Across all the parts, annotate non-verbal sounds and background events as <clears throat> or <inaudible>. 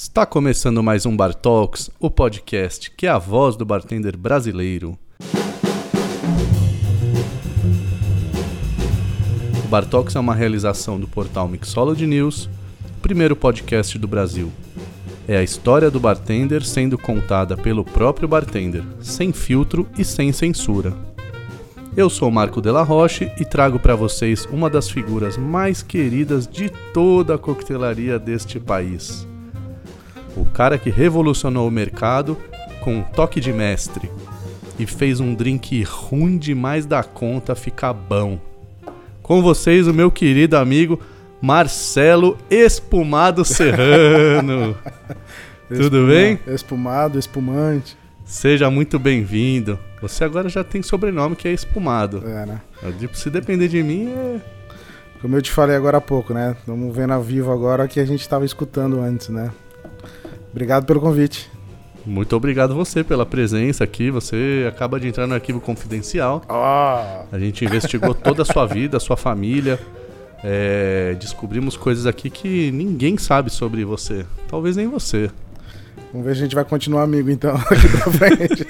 Está começando mais um Bar Talks, o podcast que é a voz do bartender brasileiro. O Bar Talks é uma realização do portal Mixology News, primeiro podcast do Brasil. É a história do bartender sendo contada pelo próprio bartender, sem filtro e sem censura. Eu sou Marco Della Roche e trago para vocês uma das figuras mais queridas de toda a coquetelaria deste país o cara que revolucionou o mercado com um toque de mestre e fez um drink ruim demais da conta ficar bom. Com vocês, o meu querido amigo Marcelo Espumado Serrano. <laughs> Tudo bem? Espumado, espumante. Seja muito bem-vindo. Você agora já tem sobrenome que é Espumado. É, né? Se depender de mim, é. Como eu te falei agora há pouco, né? Estamos vendo a vivo agora que a gente estava escutando antes, né? Obrigado pelo convite. Muito obrigado você pela presença aqui. Você acaba de entrar no arquivo confidencial. Ah. A gente investigou toda a sua vida, a sua família. É, descobrimos coisas aqui que ninguém sabe sobre você. Talvez nem você. Vamos ver se a gente vai continuar amigo então <laughs> aqui pra frente.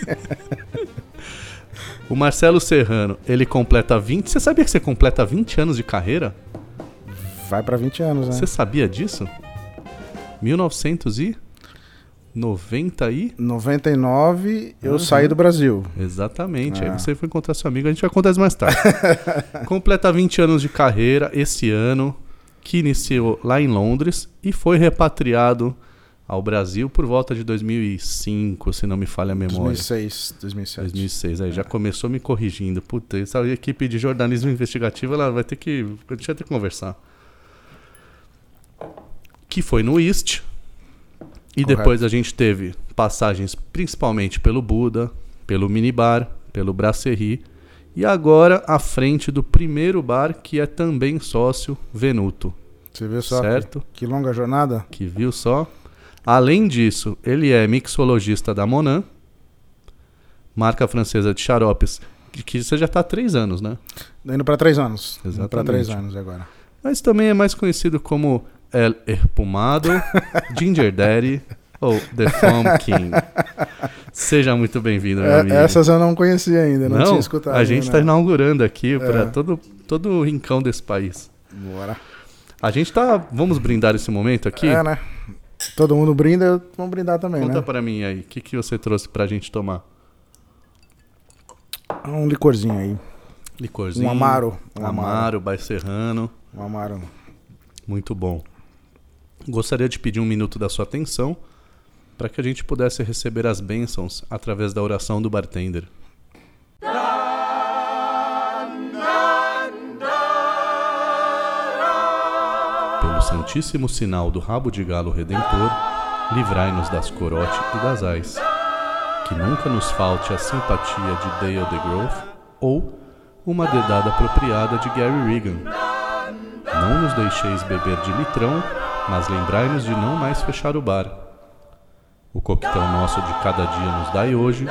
o Marcelo Serrano, ele completa 20. Você sabia que você completa 20 anos de carreira? Vai para 20 anos, né? Você sabia disso? 1900 e 90 e 99 eu uhum. saí do Brasil. Exatamente. Ah. Aí você foi encontrar seu amigo, a gente vai contar isso mais tarde. <laughs> Completa 20 anos de carreira esse ano, que iniciou lá em Londres e foi repatriado ao Brasil por volta de 2005, se não me falha a memória. 2006, 2007. 2006, aí é. já começou me corrigindo. Puta, essa equipe de jornalismo investigativo, ela vai ter que, a gente vai ter que conversar. Que foi no East, e Correto. depois a gente teve passagens principalmente pelo Buda, pelo Minibar, pelo Brasserie e agora à frente do primeiro bar que é também sócio Venuto. Você viu só? Certo? Que, que longa jornada? Que viu só? Além disso, ele é mixologista da Monan, marca francesa de xaropes, que você já está há três anos, né? Indo para três anos. Exatamente. Para três anos agora. Mas também é mais conhecido como El Espumado, Ginger Daddy ou The Foam King. Seja muito bem-vindo, meu é, amigo. Essas eu não conhecia ainda, não, não tinha escutado. A gente está inaugurando aqui é. para todo, todo o rincão desse país. Bora. A gente tá. Vamos brindar esse momento aqui? É, né? Todo mundo brinda, vamos brindar também, Conta né? para mim aí, o que, que você trouxe pra gente tomar? Um licorzinho aí. Licorzinho. Um amaro. Um amaro, amaro serrano. Um amaro. Muito bom. Gostaria de pedir um minuto da sua atenção para que a gente pudesse receber as bênçãos através da oração do bartender. Pelo santíssimo sinal do rabo de galo redentor, livrai-nos das corote e das ais. Que nunca nos falte a simpatia de Dale DeGroff ou uma dedada apropriada de Gary Regan. Não nos deixeis beber de litrão mas lembrai-nos de não mais fechar o bar. O coquetel nosso de cada dia nos dai hoje,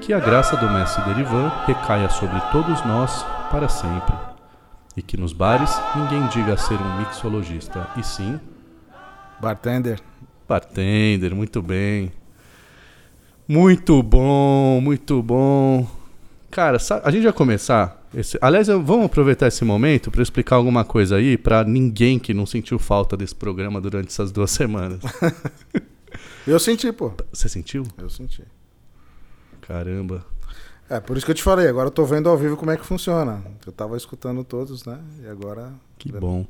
que a graça do mestre Derivan recaia sobre todos nós para sempre, e que nos bares ninguém diga ser um mixologista, e sim... Bartender. Bartender, muito bem. Muito bom, muito bom. Cara, a gente vai começar esse, aliás, vamos aproveitar esse momento para explicar alguma coisa aí para ninguém que não sentiu falta desse programa durante essas duas semanas. <laughs> eu senti, pô. Você sentiu? Eu senti. Caramba. É, por isso que eu te falei, agora eu tô vendo ao vivo como é que funciona. Eu tava escutando todos, né? E agora. Que bom.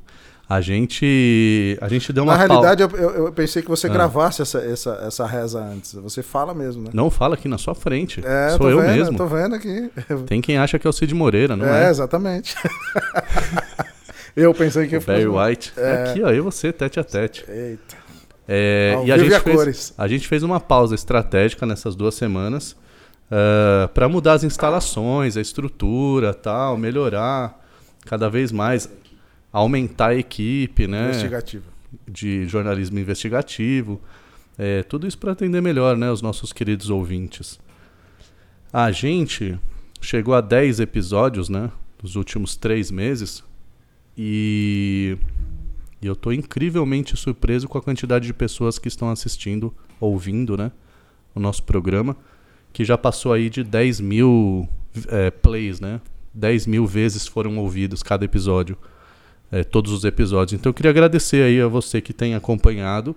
A gente, a gente deu uma. Na realidade, eu, eu, pensei que você ah. gravasse essa, essa, essa reza antes. Você fala mesmo, né? Não fala aqui na sua frente. É, Sou eu vendo, mesmo. Tô vendo aqui. Tem quem acha que é o Cid Moreira, não é? É, exatamente. <laughs> eu pensei que o Barry White. É... Aqui, ó, eu e você, tete a tete. Eita. É, e a gente, fez, a gente fez uma pausa estratégica nessas duas semanas uh, para mudar as instalações, a estrutura, tal, melhorar cada vez mais aumentar a equipe, né? Investigativo. De jornalismo investigativo. É, tudo isso para atender melhor, né? Os nossos queridos ouvintes. A gente chegou a 10 episódios, né? Nos últimos três meses. E E eu tô incrivelmente surpreso com a quantidade de pessoas que estão assistindo, ouvindo, né? O nosso programa, que já passou aí de 10 mil é, plays, né? 10 mil vezes foram ouvidos cada episódio, é, todos os episódios. Então eu queria agradecer aí a você que tem acompanhado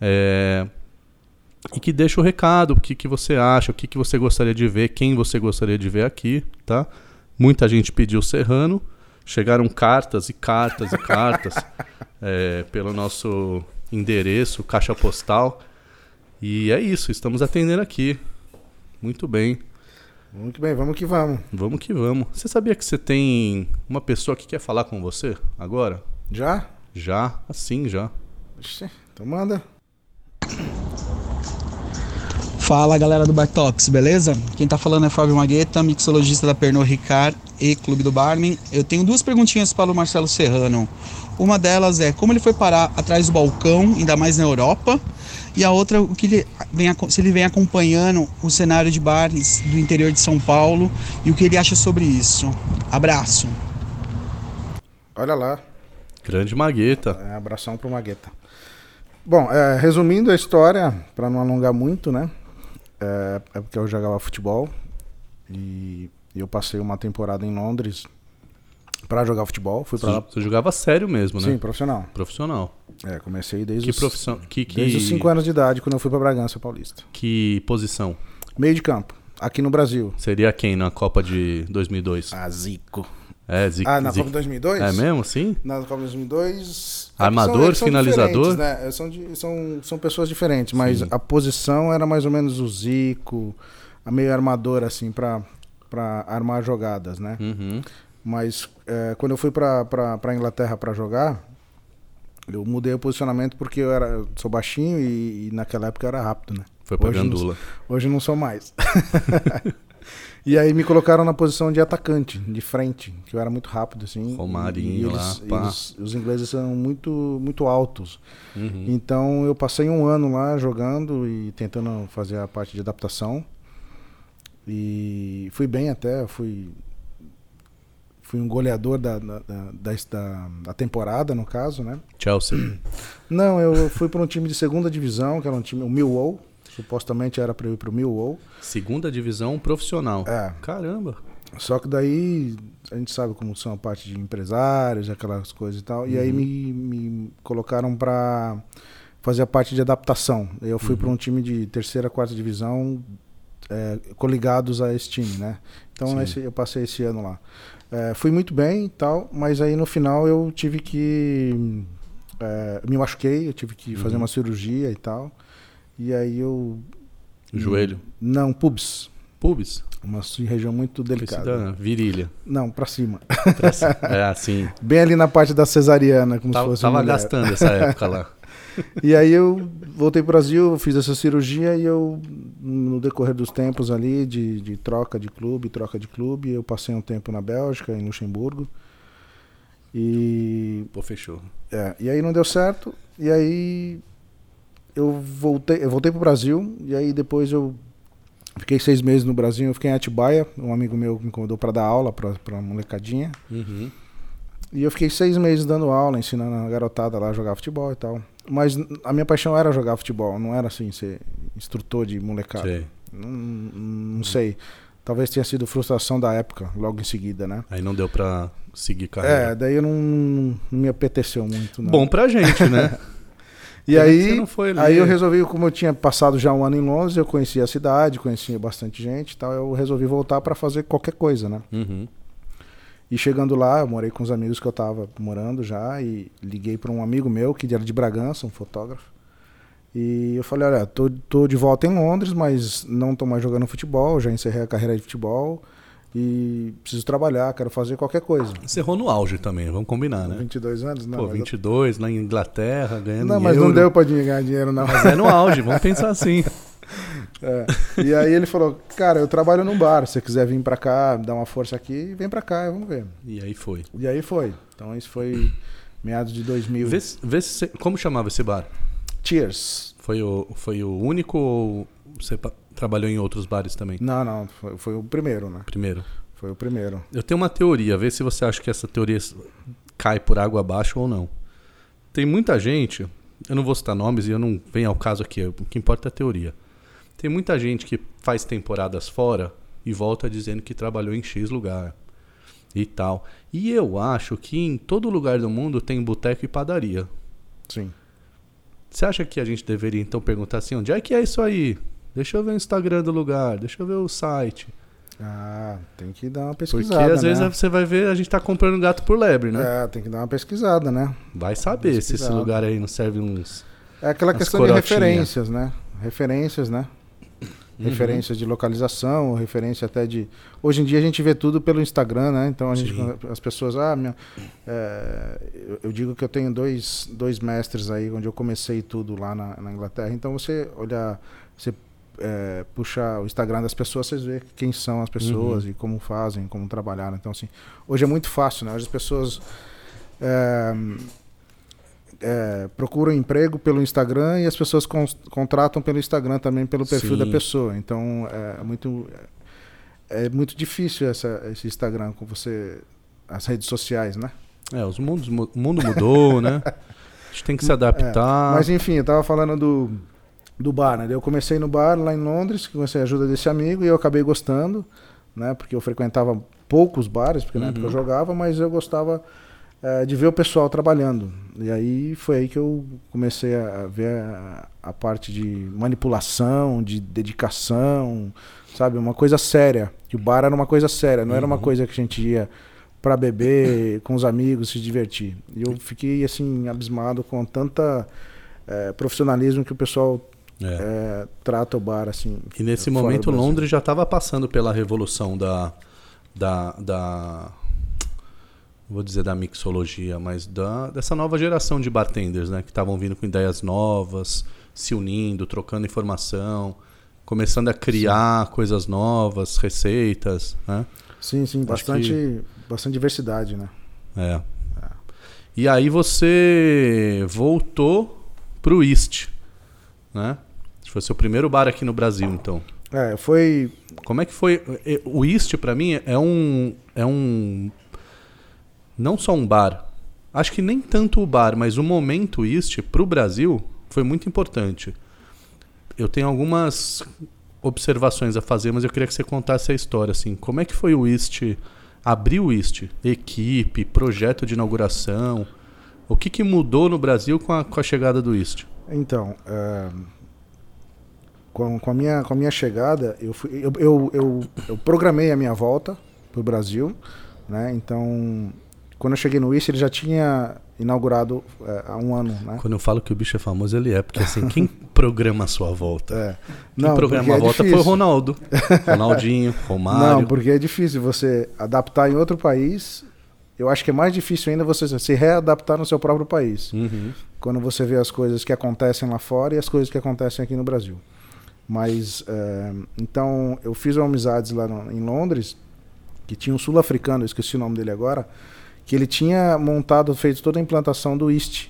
é, e que deixa o recado, o que, que você acha, o que, que você gostaria de ver, quem você gostaria de ver aqui, tá? Muita gente pediu Serrano, chegaram cartas e cartas e cartas <laughs> é, pelo nosso endereço, caixa postal. E é isso, estamos atendendo aqui. Muito bem. Muito bem, vamos que vamos. Vamos que vamos. Você sabia que você tem uma pessoa que quer falar com você agora? Já? Já, assim já. Ixi, então manda. Fala galera do Bartox, beleza? Quem tá falando é Fábio Magueta, mixologista da Pernod Ricard e Clube do Barman. Eu tenho duas perguntinhas para o Marcelo Serrano. Uma delas é como ele foi parar atrás do balcão, ainda mais na Europa. E a outra, o que ele vem, se ele vem acompanhando o cenário de bares do interior de São Paulo e o que ele acha sobre isso. Abraço. Olha lá. Grande Magueta. É, abração pro Magueta. Bom, é, resumindo a história, para não alongar muito, né? É, é, porque eu jogava futebol e eu passei uma temporada em Londres para jogar futebol. Fui para lá. Você jogava sério mesmo, né? Sim, profissional. Profissional. É, comecei desde Que os, profissão? Que, que... desde os 5 anos de idade, quando eu fui para Bragança Paulista. Que posição? Meio de campo, aqui no Brasil. Seria quem na Copa de 2002? Ah, Zico. É, Zico. Ah, na Zico. Copa de 2002? É mesmo, sim? Na Copa de 2002. Armador, são- finalizador? Né? São, de- são, são pessoas diferentes, mas Sim. a posição era mais ou menos o Zico, a meio armador, assim, pra, pra armar jogadas, né? Uhum. Mas é, quando eu fui pra, pra Inglaterra pra jogar, eu mudei o posicionamento porque eu era, eu sou baixinho e, e naquela época eu era rápido, né? Foi pra Hoje não- Gandula. Hoje não sou mais. <laughs> e aí me colocaram na posição de atacante, de frente, que eu era muito rápido, assim. Romarinho e eles, lá, pá. eles- os ingleses são muito, muito altos. Uhum. Então eu passei um ano lá jogando e tentando fazer a parte de adaptação. E fui bem até, fui fui um goleador da, da, da, da- da temporada, no caso, né? Chelsea. <clears throat> Não, eu fui para um time de segunda divisão, que era um time, o Millwall. Supostamente era para eu ir para o Millwall. Segunda divisão profissional. É. Caramba. Só que daí a gente sabe como são a parte de empresários, aquelas coisas e tal. E aí me, me colocaram para fazer a parte de adaptação. Eu fui para um time de terceira, quarta divisão é, coligados a esse time, né? Então esse- eu passei esse ano lá. É, fui muito bem e tal, mas aí no final eu tive que é, me machuquei, eu tive que fazer Uhum. uma cirurgia e tal. E aí eu Joelho. não pubs, Pubis. uma região muito delicada. Virilha. Não, para cima. Pra c- é assim. <laughs> Bem ali na parte da cesariana, como se Tava, fosse tava gastando essa época lá. <laughs> E aí eu voltei pro Brasil, fiz essa cirurgia e eu, no decorrer dos tempos ali, de, de troca de clube, troca de clube, eu passei um tempo na Bélgica, em Luxemburgo. E, Pô, fechou. é, e aí não deu certo. E aí eu voltei, eu voltei pro Brasil. E aí depois eu fiquei seis meses no Brasil. Eu fiquei em Atibaia. Um amigo meu me convidou para dar aula pra, pra molecadinha. Uhum. E eu fiquei seis meses dando aula, ensinando a garotada lá a jogar futebol e tal. Mas a minha paixão era jogar futebol, não era assim, ser instrutor de molecada. Sei. Não, não sei. Talvez tenha sido frustração da época, logo em seguida, né? Aí não deu pra seguir É, carreira. daí eu não, não me apeteceu muito. Não. Bom pra gente, né? <laughs> e aí, aí eu resolvi, como eu tinha passado já um ano em Londres, eu conhecia a cidade, conhecia bastante gente e tal, eu resolvi voltar para fazer qualquer coisa, né? Uhum. E chegando lá, eu morei com os amigos que eu tava morando já e liguei para um amigo meu que era de Bragança, um fotógrafo. E eu falei, olha, tô, tô de volta em Londres, mas não tô mais jogando futebol, já encerrei a carreira de futebol e preciso trabalhar, quero fazer qualquer coisa. Encerrou no auge também, vamos combinar, né? 22 anos? Não, Pô, mas, 22, lá em Inglaterra, ganhando não, mas euro. não deu para ganhar dinheiro não. Mas é no auge, vamos <laughs> pensar assim. É. E aí ele falou, cara, eu trabalho num bar, se você quiser vir para cá, dar uma força aqui, vem para cá, vamos ver. E aí foi. E aí foi. Então isso foi meados de 2000. Vê, vê se como chamava esse bar? Cheers. Foi o, foi o único ou trabalhou em outros bares também? Não, não, foi, foi o primeiro, né? Primeiro. Foi o primeiro. Eu tenho uma teoria, vê se você acha que essa teoria cai por água abaixo ou não. Tem muita gente, eu não vou citar nomes e eu não venho ao caso aqui, o que importa é a teoria. Tem muita gente que faz temporadas fora e volta dizendo que trabalhou em X lugar e tal. E eu acho que em todo lugar do mundo tem boteco e padaria. Sim. Você acha que a gente deveria então perguntar assim, onde é que é isso aí? Deixa eu ver o Instagram do lugar, deixa eu ver o site. Ah, tem que dar uma Porque pesquisada. às né? vezes você vai ver, a gente tá comprando gato por lebre, né? É, tem que dar uma pesquisada, né? Vai saber se esse lugar aí não serve uns. É aquela questão de referências, né? Referências, né? Uhum. Referências de localização, referência até de. Hoje em dia a gente vê tudo pelo Instagram, né? Então a gente, Sim. as pessoas, ah, minha, é, eu, eu digo que eu tenho dois, dois mestres aí, onde eu comecei tudo lá na, na Inglaterra. Então você olhar, você é, puxar o Instagram das pessoas, vocês vê quem são as pessoas Uhum. e como fazem, como trabalharam. Então assim, hoje é muito fácil, né? Hoje as pessoas é, é, procuram emprego pelo Instagram e as pessoas con- contratam pelo Instagram também pelo perfil Sim. da pessoa. Então é muito é muito difícil essa, esse Instagram com você as redes sociais, né? É, os mundos, mu- o mundo mudou, né? <laughs> A gente tem que se adaptar. Mas enfim, eu tava falando do do bar, né? Eu comecei no bar lá em Londres, comecei a ajuda desse amigo e eu acabei gostando, né? Porque eu frequentava poucos bares, porque na Uhum. época eu jogava, mas eu gostava eh, de ver o pessoal trabalhando. E aí foi aí que eu comecei a ver a, a parte de manipulação, de dedicação, sabe? Uma coisa séria. Que o bar era uma coisa séria, não era uma Uhum. coisa que a gente ia para beber <laughs> com os amigos, se divertir. E eu fiquei assim abismado com tanta eh, profissionalismo que o pessoal É. eh, trata o bar assim. E nesse momento. Londres já estava passando pela revolução da, da, da. Vou dizer da mixologia, mas da, dessa nova geração de bartenders, né? Que estavam vindo com ideias novas, se unindo, trocando informação, começando a criar coisas novas, receitas, né? Sim, sim, bastante, bastante diversidade, né? É. E aí você voltou pro East, né? Foi seu primeiro bar aqui no Brasil, então. É, foi Como é que foi? Eh, O East, pra mim, é um. É um. Não só um bar. Acho que nem tanto o bar, mas o momento East pro Brasil foi muito importante. Eu tenho algumas observações a fazer, mas eu queria que você contasse a história, assim. Como é que foi o East? Abrir o East? Equipe, projeto de inauguração. O que, que mudou no Brasil com a, com a chegada do East? Então, é, com, com, a minha, com a minha chegada, eu, fui, eu, eu, eu, eu programei a minha volta para o Brasil. Né? Então, quando eu cheguei no ICE, ele já tinha inaugurado é, há um ano. Né? Quando eu falo que o bicho é famoso, ele é. Porque assim, quem programa a sua volta? É. Quem programa porque a é volta foi o. Ronaldo. <laughs> Ronaldinho, Romário. Não, porque é difícil você adaptar em outro país. Eu acho que é mais difícil ainda você se readaptar no seu próprio país. Uhum. quando você vê as coisas que acontecem lá fora e as coisas que acontecem aqui no Brasil. Mas, é, então, eu fiz amizades lá no- em Londres, que tinha um sul-africano, esqueci o nome dele agora, que ele tinha montado, feito toda a implantação do East,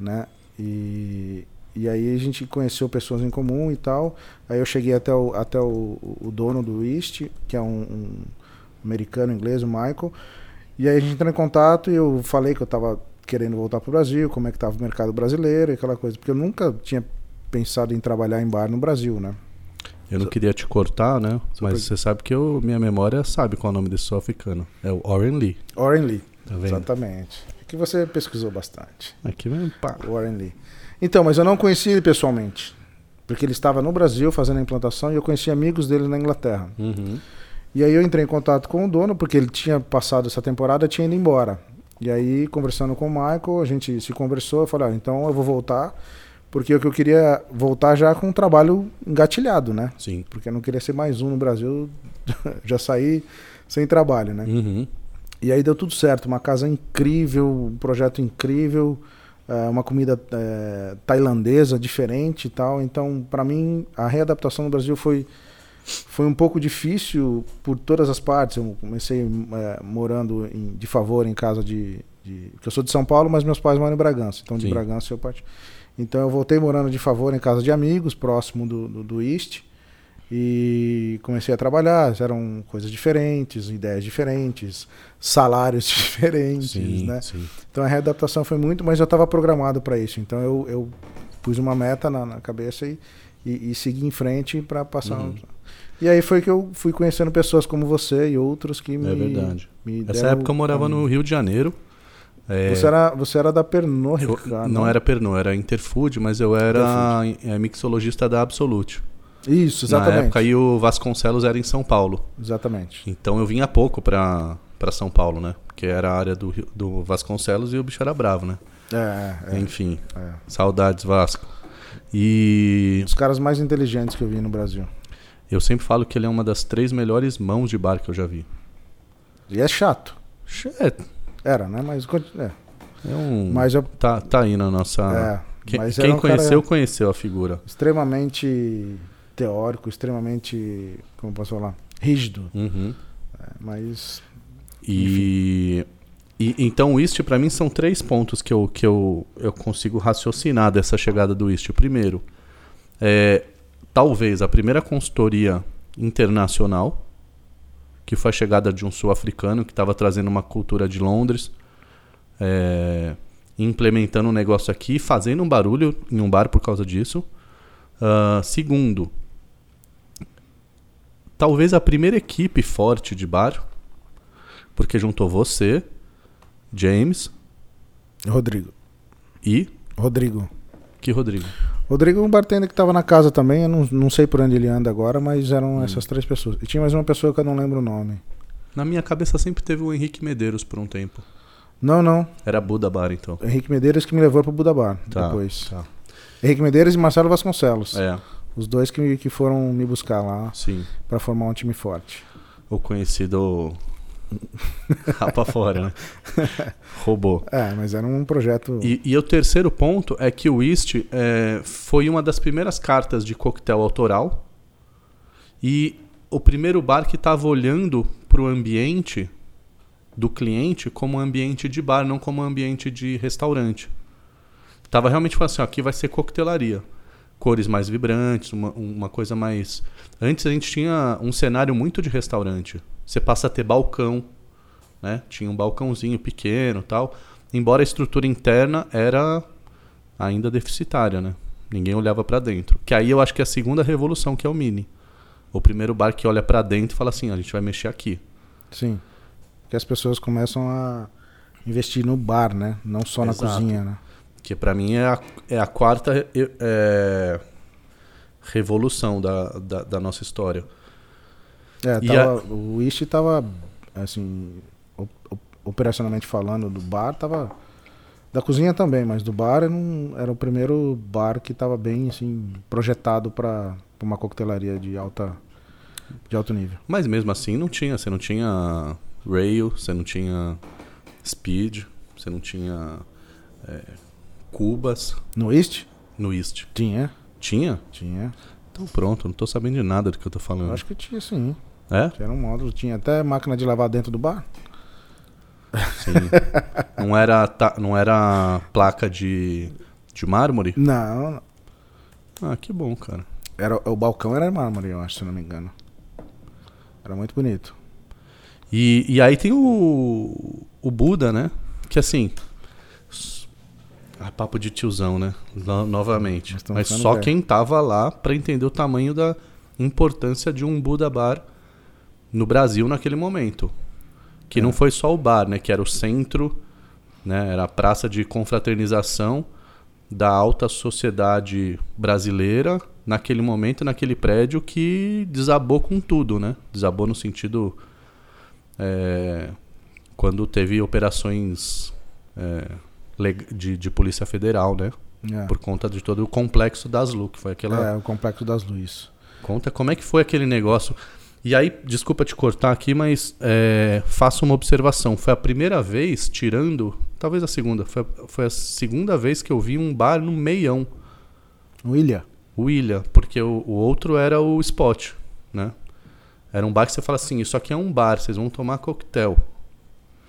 né? E, e aí a gente conheceu pessoas em comum e tal. Aí eu cheguei até o, até o, o dono do East, que é um, um americano inglês, o Michael. E aí a gente entrou em contato e eu falei que eu estava querendo voltar para o Brasil, como é que estava o mercado brasileiro e aquela coisa, porque eu nunca tinha pensado em trabalhar em bar no Brasil, né? Eu não queria te cortar, né? Mas você sabe que eu, minha memória sabe qual é o nome desse sul-africano. É o Warren Lee. Warren Lee, Tá vendo? exatamente. Que você pesquisou bastante. Aqui mesmo, pá. Warren Lee. Então, mas eu não conheci ele pessoalmente, porque ele estava no Brasil fazendo a implantação e eu conheci amigos dele na Inglaterra. Uhum. E aí eu entrei em contato com o dono, porque ele tinha passado essa temporada, tinha ido embora. E aí, conversando com o Michael, a gente se conversou, eu falei, ah, então eu vou voltar, porque o que eu queria voltar já com um trabalho engatilhado, né? Sim. Porque eu não queria ser mais um no Brasil, <laughs> já saí sem trabalho, né? Uhum. E aí deu tudo certo, uma casa incrível, um projeto incrível, eh, uma comida eh, tailandesa diferente e tal. Então, para mim, a readaptação no Brasil foi foi um pouco difícil por todas as partes. Eu comecei eh, morando em- de favor em casa de, de eu sou de São Paulo, mas meus pais moram em Bragança. Então, de Sim. Bragança eu parti. Então, eu voltei morando de favor em casa de amigos, próximo do, do, do East. E comecei a trabalhar, eram coisas diferentes, ideias diferentes, salários <laughs> diferentes, Sim, né? sim. Então a readaptação foi muito, mas eu estava programado para isso. Então eu, eu pus uma meta na, na cabeça e, e, e segui em frente para passar. Uhum. E aí foi que eu fui conhecendo pessoas como você e outros que me. É verdade. me Nessa época eu morava no. Rio de Janeiro. É, Você, era, você era da Pernod eu- Ricard, não era Pernod, era Interfood, mas eu era é, mixologista da Absolute. Isso, Na exatamente. época aí o Vasconcelos era em São Paulo. Exatamente. Então eu vinha pouco pra, pra São Paulo, né? Porque era a área do, do Vasconcelos e o bicho era bravo, né? É, é, Enfim, é. saudades Vasco. E Os caras mais inteligentes que eu vi no Brasil. eu sempre falo que ele é uma das três melhores mãos de bar que eu já vi. E é chato. É, Era, né? Mas, é. é um. mas eu. Tá, tá aí na nossa. é, Quem, quem um conheceu, conheceu a figura. extremamente teórico, extremamente. Como posso falar? Rígido. Uhum. É, mas. E, e então o East para mim são três pontos que eu, que eu, eu consigo raciocinar dessa chegada do. O primeiro é talvez a primeira consultoria internacional, que foi a chegada de um sul-africano que estava trazendo uma cultura de Londres, é, implementando um negócio aqui, fazendo um barulho em um bar por causa disso. Ah, segundo, talvez a primeira equipe forte de bar, porque juntou você, James Rodrigo. e Rodrigo. que Rodrigo. Rodrigo é um bartender que estava na casa também, eu não, não sei por onde ele anda agora, mas eram essas três pessoas. E tinha mais uma pessoa que eu não lembro o nome. Na minha cabeça sempre teve o Henrique Medeiros por um tempo. Não, não. Era Buda Bar então. Henrique Medeiros que me levou pro Buda Bar Tá, depois. tá. Henrique Medeiros e Marcelo Vasconcelos. É, Os dois que, que foram me buscar lá sim. para formar um time forte. O conhecido <laughs> rapa fora, né? Robô. É, mas era um projeto. E, e o terceiro ponto é que o East é, foi uma das primeiras cartas de coquetel autoral e o primeiro bar que estava olhando para o ambiente do cliente como ambiente de bar, não como ambiente de restaurante. Tava realmente falando assim, ó, aqui vai ser coquetelaria. Cores mais vibrantes, uma, uma coisa mais... Antes a gente tinha um cenário muito de restaurante. Você passa a ter balcão, né? Tinha um balcãozinho pequeno tal. Embora a estrutura interna era ainda deficitária, né? Ninguém olhava para dentro. Que aí eu acho que é a segunda revolução, que é o Mini. O primeiro bar que olha para dentro e fala assim, a gente vai mexer aqui. Sim. Que as pessoas começam a investir no bar, né? Não só na Exato. cozinha, né? Que para mim é a, é a quarta é, revolução da, da, da nossa história. É, tava, o Ishi tava, assim, op- op- operacionalmente falando, do bar tava... Da cozinha também, mas do bar era, um- era o primeiro bar que tava bem, assim, projetado para uma coquetelaria de alta de alto nível. Mas mesmo assim não tinha. Você não tinha rail, você não tinha speed, você não tinha é, cubas No East? no East. Tinha, Tinha? tinha. Então pronto, não tô sabendo de nada do que eu tô Eu falando. acho que tinha sim. É? Tinha um módulo, tinha até máquina de lavar dentro do bar. Sim. não, era ta- não era placa de, de mármore? Não, não. Ah, que bom, cara. Era, o balcão era mármore, eu acho, se não me engano. Era muito bonito. E, e aí tem o, o Buda, né? Que assim. Ah, papo de tiozão, né? No- novamente. Mas ficando só quem tava lá pra entender o tamanho da importância de um Buda Bar no Brasil naquele momento. Que É. não foi só o bar, né? Que era o centro, né? Era a praça de confraternização da alta sociedade brasileira naquele momento, naquele prédio que desabou com tudo, né? Desabou no sentido é, quando teve operações é, de, de polícia federal, né? É, Por conta de todo o complexo das LU, que foi aquela é o complexo das luzes. Conta como é que foi aquele negócio. E aí, desculpa te cortar aqui, mas é, faço uma observação. Foi a primeira vez, tirando, talvez a segunda, foi, a- foi a segunda vez que eu vi um bar no meião, Ilha. o Ilha, porque o, o outro era o Spot, né? Era um bar que você fala assim, isso aqui é um bar, vocês vão tomar coquetel.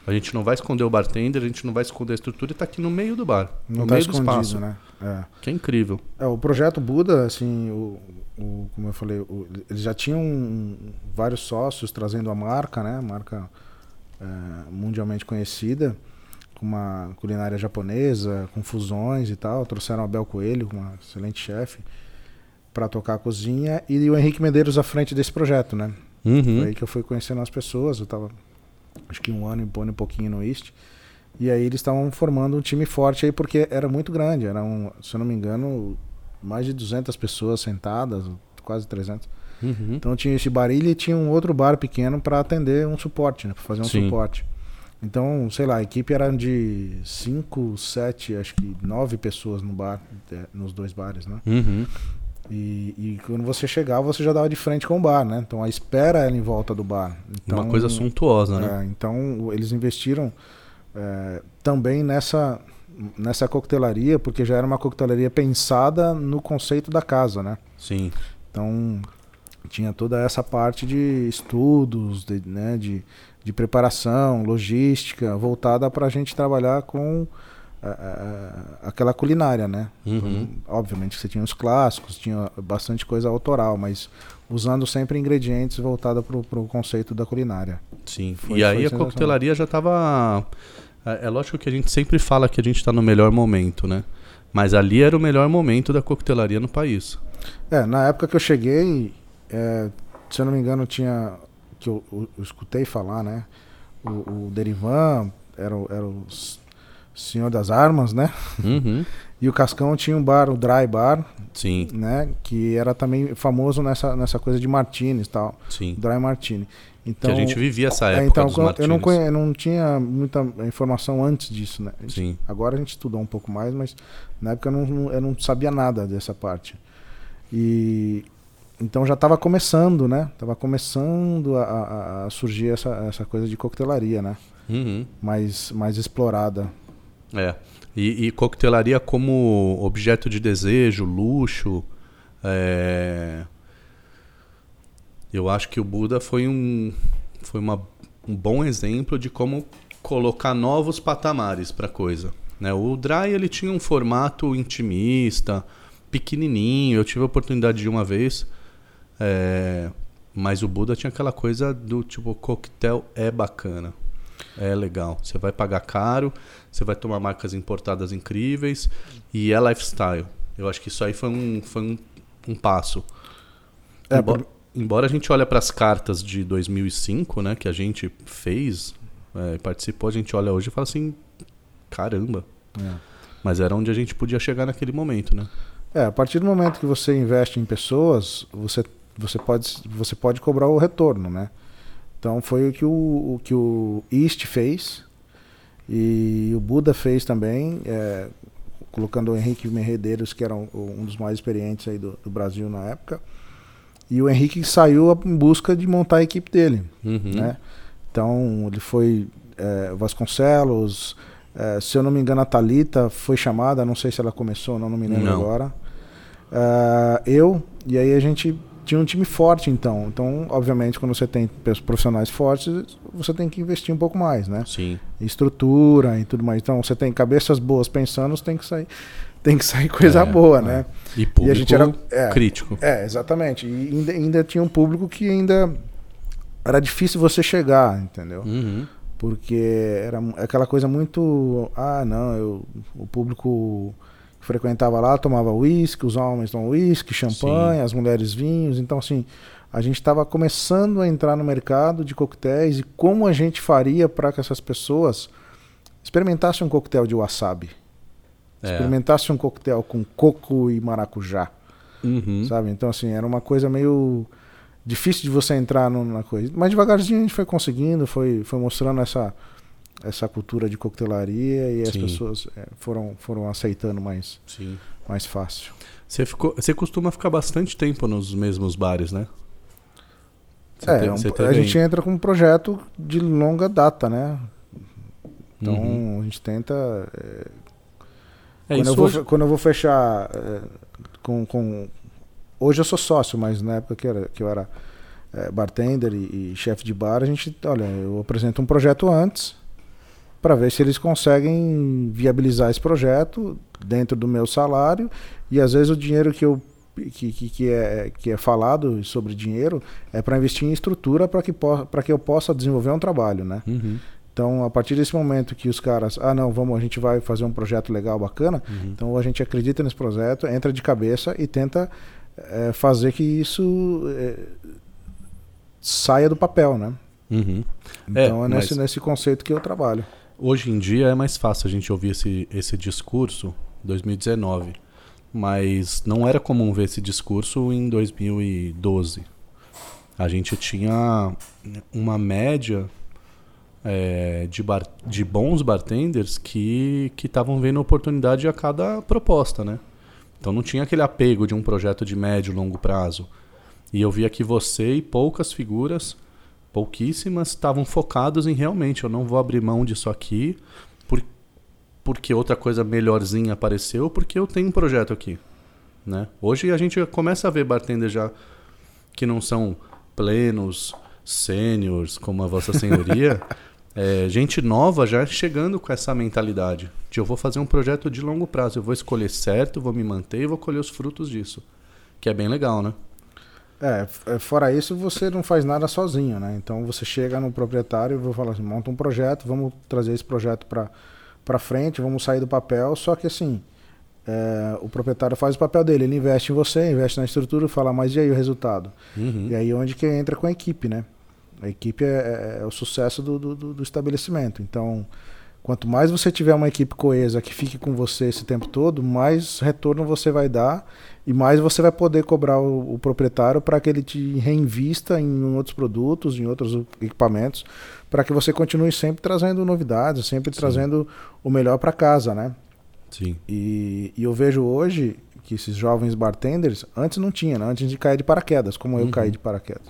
A gente não vai esconder o bartender, a gente não vai esconder a estrutura e tá aqui no meio do bar, Não no tá meio do espaço. né? É. Que é incrível. É, o projeto Buda, assim, o, o, como eu falei, o, eles já tinham vários sócios trazendo a marca, né? Marca é, mundialmente conhecida, com uma culinária japonesa, com fusões e tal. Trouxeram a Bel Coelho, uma excelente chefe, para tocar a cozinha, e o Henrique Medeiros à frente desse projeto, né? Uhum. Foi aí que eu fui conhecendo as pessoas. Eu tava, acho que um ano e um pouquinho no East. E aí eles estavam formando um time forte aí, porque era muito grande. Eram, se eu não me engano, mais de 200 pessoas sentadas, quase 300. Uhum. Então tinha esse bar e tinha um outro bar pequeno para atender um suporte, né? Para fazer um Sim. suporte. Então, sei lá, a equipe era de 5, 7, acho que 9 pessoas no bar, eh, nos dois bares, né? Uhum. E, e quando você chegava, você já dava de frente com o bar, né? Então a espera era em volta do bar. Então, Uma coisa suntuosa, né? é, então eles investiram é, também nessa nessa coquetelaria, porque já era uma coquetelaria pensada no conceito da casa, né? Sim. Então tinha toda essa parte de estudos, de, né, de, de preparação, logística, voltada para a gente trabalhar com aquela culinária, né? Uhum. Obviamente que você tinha os clássicos, tinha bastante coisa autoral, mas usando sempre ingredientes voltados para o conceito da culinária. Sim. Foi- e aí a coquetelaria já estava. É é lógico que a gente sempre fala que a gente está no melhor momento, né? Mas ali era o melhor momento da coquetelaria no país. É, na época que eu cheguei, é, se eu não me engano, tinha. que eu, eu- eu escutei falar, né? O, o Derivan era, o- era o senhor das armas, né? Uhum. <laughs> E o Cascão tinha um bar, o Dry Bar, Sim, né? Que era também famoso nessa, nessa coisa de martinis e tal. sim. Dry Martini. Então, que a gente vivia essa época então, dos eu não, conhe, não tinha muita informação antes disso, né? Gente- Sim. Agora a gente estudou um pouco mais, mas na época eu não, eu não sabia nada dessa parte. E então já estava começando, né? Tava começando a, a- a surgir essa, essa coisa de coquetelaria, né? Uhum. Mais, mais explorada. É. E, e coquetelaria como objeto de desejo, luxo. é, Eu acho que o Buda foi um, foi uma, um bom exemplo de como colocar novos patamares para coisa. Né? O Dry ele tinha um formato intimista, pequenininho. Eu tive a oportunidade de uma vez, é, mas o Buda tinha aquela coisa do tipo coquetel é bacana. É legal. Você vai pagar caro, você vai tomar marcas importadas incríveis e é lifestyle. Eu acho que isso aí foi um, foi um, um passo. É, embora, embora a gente olhe para as cartas de 2005, né, que a gente fez, é, participou, a gente olha hoje e fala assim, caramba. É. Mas era onde a gente podia chegar naquele momento, né? É, a partir do momento que você investe em pessoas, você, você, pode, você pode cobrar o retorno, né? Então foi o que o, o que o East fez e o Buda fez também, é, colocando o Henrique Merredeiros, que era um, um dos mais experientes aí do, do Brasil na época. E o Henrique saiu em busca de montar a equipe dele, Uhum. né? Então ele foi é, Vasconcelos, é, se eu não me engano a Thalita foi chamada, não sei se ela começou ou não, não me lembro Não. agora. É, eu, e aí a gente tinha um time forte então. Então, obviamente, quando você tem profissionais fortes, você tem que investir um pouco mais, né? Sim. Estrutura e tudo mais. Então, você tem cabeças boas pensando, tem que sair, tem que sair coisa É, boa, é. né? E público a gente era- é. crítico. É, exatamente. E ainda, ainda tinha um público que ainda era difícil você chegar, entendeu? Uhum. porque era aquela coisa muito ah não eu, o público que frequentava lá tomava uísque os homens tomam uísque champanhe as mulheres vinhos então assim a gente estava começando a entrar no mercado de coquetéis e como a gente faria para que essas pessoas experimentassem um coquetel de wasabi É. experimentassem um coquetel com coco e maracujá Uhum. sabe? Então, assim, era uma coisa meio difícil de você entrar no- na coisa. Mas devagarzinho a gente foi conseguindo, foi, foi mostrando essa, essa cultura de coquetelaria e as Sim. pessoas é, foram, foram aceitando mais, Sim. mais fácil. Você, ficou, você costuma ficar bastante tempo nos mesmos bares, né? Você é, te- um- a gente entra com um projeto de longa data, né? Então Uhum. a gente tenta. é, É, quando, eu vou, hoje- quando eu vou fechar é, com, com. Hoje eu sou sócio, mas na época que, era, que eu era é, bartender e, e chefe de bar, a gente. Olha, eu apresento um projeto antes para ver se eles conseguem viabilizar esse projeto dentro do meu salário e às vezes o dinheiro que eu que, que, que, é, que é falado sobre dinheiro é para investir em estrutura para que, para que eu possa desenvolver um trabalho, né? Uhum. Então, a partir desse momento que os caras, ah, não, vamos, a gente vai fazer um projeto legal, bacana, uhum. então a gente acredita nesse projeto, entra de cabeça e tenta é, fazer que isso é, saia do papel, né? Uhum. Então, é, é nesse, nesse conceito que eu trabalho. Hoje em dia é mais fácil a gente ouvir esse, esse discurso, 2019 mas não era comum ver esse discurso em 2012. A gente tinha uma média é, de, bar, de bons bartenders que estavam vendo oportunidade a cada proposta, né? Então não tinha aquele apego de um projeto de médio e longo prazo. E eu via que você e poucas figuras, pouquíssimas, estavam focados em realmente, eu não vou abrir mão disso aqui, porque outra coisa melhorzinha apareceu, porque eu tenho um projeto aqui. Né? Hoje a gente começa a ver bartenders já que não são plenos, sêniors, como a Vossa Senhoria. <laughs> é, gente nova já chegando com essa mentalidade de eu vou fazer um projeto de longo prazo, eu vou escolher certo, vou me manter e vou colher os frutos disso. Que é bem legal, né? É, é fora isso, você não faz nada sozinho, né? Então você chega no proprietário e vou falar assim, monta um projeto, vamos trazer esse projeto para para frente, vamos sair do papel. Só que assim, é, o proprietário faz o papel dele, ele investe em você, investe na estrutura, fala, mas e aí o resultado? Uhum. E aí onde que entra com a equipe, né? A equipe é, é, é o sucesso do, do, do, estabelecimento. Então, quanto mais você tiver uma equipe coesa que fique com você esse tempo todo, mais retorno você vai dar e mais você vai poder cobrar o, o proprietário para que ele te reinvista em outros produtos, em outros equipamentos, para que você continue sempre trazendo novidades, sempre Sim. trazendo o melhor para casa, né? Sim. E, e, eu vejo hoje que esses jovens bartenders, antes não tinha, né? antes de cair de paraquedas, como eu uhum. caí de paraquedas.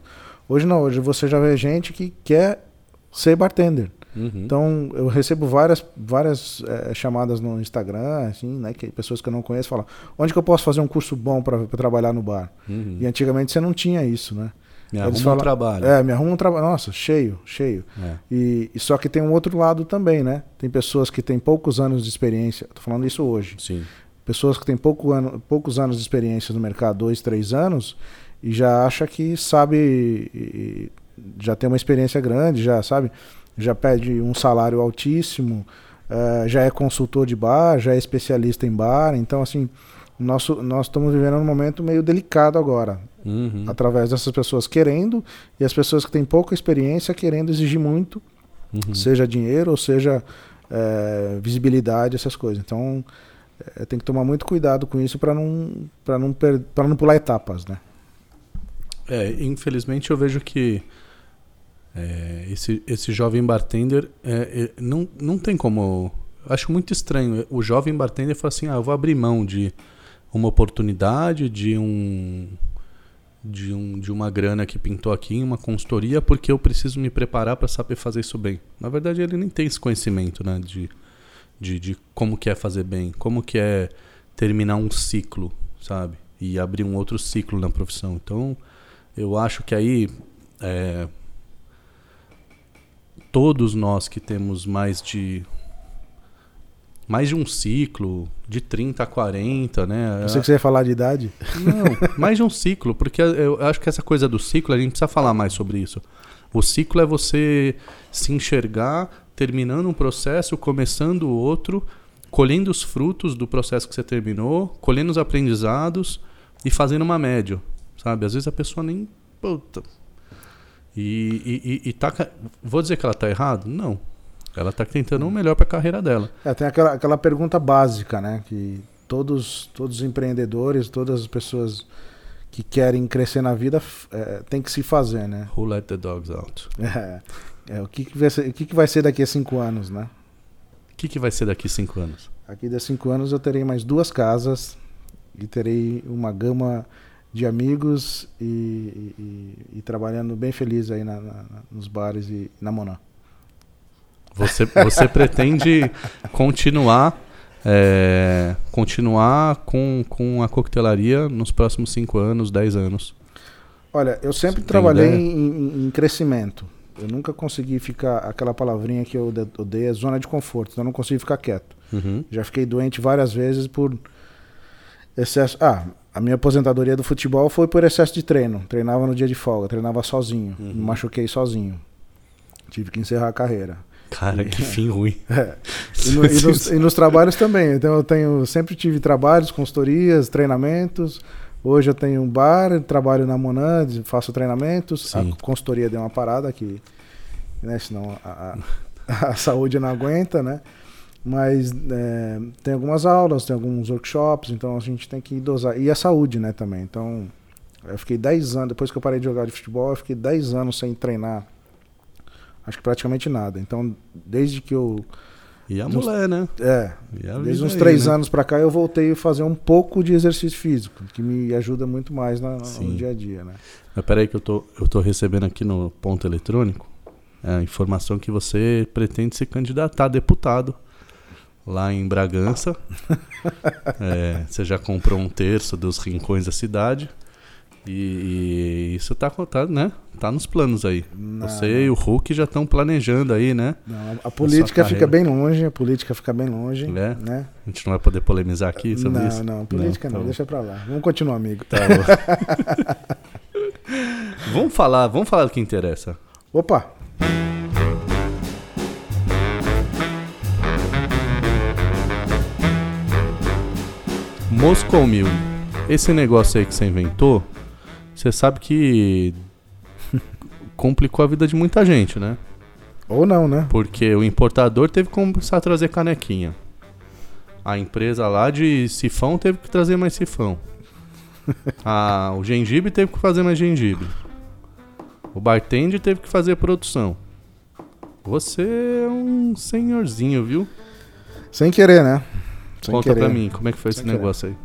Hoje não, hoje você já vê gente que quer ser bartender. Uhum. Então eu recebo várias, várias é, chamadas no Instagram, assim, né, que pessoas que eu não conheço falam: onde que eu posso fazer um curso bom para trabalhar no bar? Uhum. E antigamente você não tinha isso, né? Me arruma falam, um trabalho. É, me arruma um trabalho. Nossa, cheio, cheio. É. E, e, só que tem um outro lado também, né? Tem pessoas que têm poucos anos de experiência. Tô falando isso hoje. Sim. Pessoas que têm pouco ano, poucos anos de experiência no mercado, dois, três anos, e já acha que sabe, já tem uma experiência grande, já sabe, já pede um salário altíssimo, uh, já é consultor de bar, já é especialista em bar. Então, assim, nosso, nós estamos vivendo um momento meio delicado agora uhum. através dessas pessoas querendo e as pessoas que têm pouca experiência querendo exigir muito, uhum. seja dinheiro ou seja é, visibilidade, essas coisas. Então é, tem que tomar muito cuidado com isso para não para não para não pular etapas, né? É, infelizmente eu vejo que é, esse, esse jovem bartender é, é, não, não tem como. Acho muito estranho. O jovem bartender fala assim: ah, eu vou abrir mão de uma oportunidade, de um, de, um, de uma grana que pintou aqui em uma consultoria porque eu preciso me preparar para saber fazer isso bem. Na verdade, ele nem tem esse conhecimento né, de, de, de como que é fazer bem, como que é terminar um ciclo, sabe? E abrir um outro ciclo na profissão. Então, eu acho que aí é, todos nós que temos mais de mais de um ciclo, de 30 a 40, né? Eu sei que você ia falar de idade. Não, mais de um ciclo, porque eu acho que essa coisa do ciclo, a gente precisa falar mais sobre isso. O ciclo é você se enxergar terminando um processo, começando outro, colhendo os frutos do processo que você terminou, colhendo os aprendizados e fazendo uma média, sabe? Às vezes a pessoa nem... Puta. E, e, e, e tá... Vou dizer que ela tá errada? Não ela está tentando o melhor para a carreira dela. É, tem aquela, aquela pergunta básica, né? Que todos, todos os empreendedores, todas as pessoas que querem crescer na vida é, tem que se fazer, né? Who let the dogs out? É, é o que, que, vai ser, o que, que vai ser daqui a cinco anos, né? O que, que vai ser daqui a cinco anos? Aqui a cinco anos eu terei mais duas casas e terei uma gama de amigos e, e, e trabalhando bem feliz aí na, na, nos bares e na Moná. Você, você pretende continuar é, continuar com, com a coquetelaria nos próximos 5 anos, 10 anos? Olha, eu sempre Você trabalhei em, em, crescimento. eu nunca consegui ficar. Aquela palavrinha que eu ode- odeio é zona de conforto. Então eu não consigo ficar quieto. Uhum. Já fiquei doente várias vezes por excesso. Ah, a minha aposentadoria do futebol foi por excesso de treino. Treinava no dia de folga, treinava sozinho. Uhum. Me machuquei sozinho. Tive que encerrar a carreira. Cara, que fim ruim. <laughs> É. E, no- e nos, e nos trabalhos também. Então eu tenho, sempre tive trabalhos, consultorias, treinamentos. Hoje eu tenho um bar, trabalho na Monan, faço treinamentos. Sim. A consultoria deu uma parada aqui, né? Senão a, a- <laughs> a saúde não aguenta, né? Mas é, tem algumas aulas, tem alguns workshops, então a gente tem que dosar. E a saúde, né, também. Então, eu fiquei 10 anos, depois que eu parei de jogar de futebol, eu fiquei 10 anos sem treinar. Acho que praticamente nada. Então, desde que eu. E a mulher, né? É, Desde uns três né? anos pra cá eu voltei a fazer um pouco de exercício físico, que me ajuda muito mais na- no dia a dia, né? Mas peraí que eu tô, eu tô recebendo aqui no ponto eletrônico a informação que você pretende se candidatar a deputado lá em Bragança. <laughs> É, você já comprou um terço dos rincões da cidade. E, e isso tá contado, né? Tá nos planos aí. Não, Você e o Hulk já estão planejando aí, né? não, a política sua fica bem longe, a política fica bem longe, É? né? A gente não vai poder polemizar aqui sobre não, isso. não, política não, tá bom. deixa pra lá. Vamos continuar, amigo. Tá bom. <laughs> vamos falar, vamos falar do que interessa. Opa! Moscou Mil. Esse negócio aí que você inventou, você sabe que <laughs> complicou a vida de muita gente, né? Ou não, né? Porque o importador teve que começar a trazer canequinha. A empresa lá de sifão teve que trazer mais sifão. <laughs> Ah, o gengibre teve que fazer mais gengibre. O bartender teve que fazer produção. Você é um senhorzinho, viu? Sem querer, né? Sem Conta querer. pra mim, como é que foi esse Sem querer. negócio aí?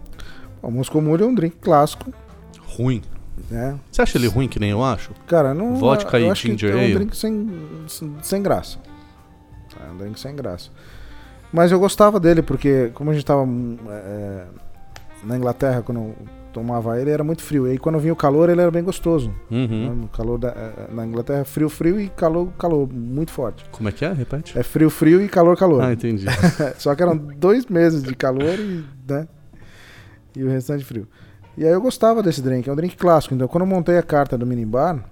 O Moscou Mule é um drink clássico, Ruim. né? Você acha ele ruim que nem eu acho? Cara, não. Vodka eu e acho ginger é um ale? drink sem, sem graça. É um drink sem graça. Mas eu gostava dele, porque como a gente tava hum, é, na Inglaterra, quando tomava ele, era muito frio. E aí quando vinha o calor, ele era bem gostoso. né? Uhum. No calor da, é, na Inglaterra, frio, frio e calor, calor, muito forte. Como é que é? Repete. É frio, frio e calor, calor. Ah, entendi. <laughs> Só que eram dois meses de calor e, né? E o restante frio. E aí eu gostava desse drink, é um drink clássico. Então, quando eu montei a carta do minibar,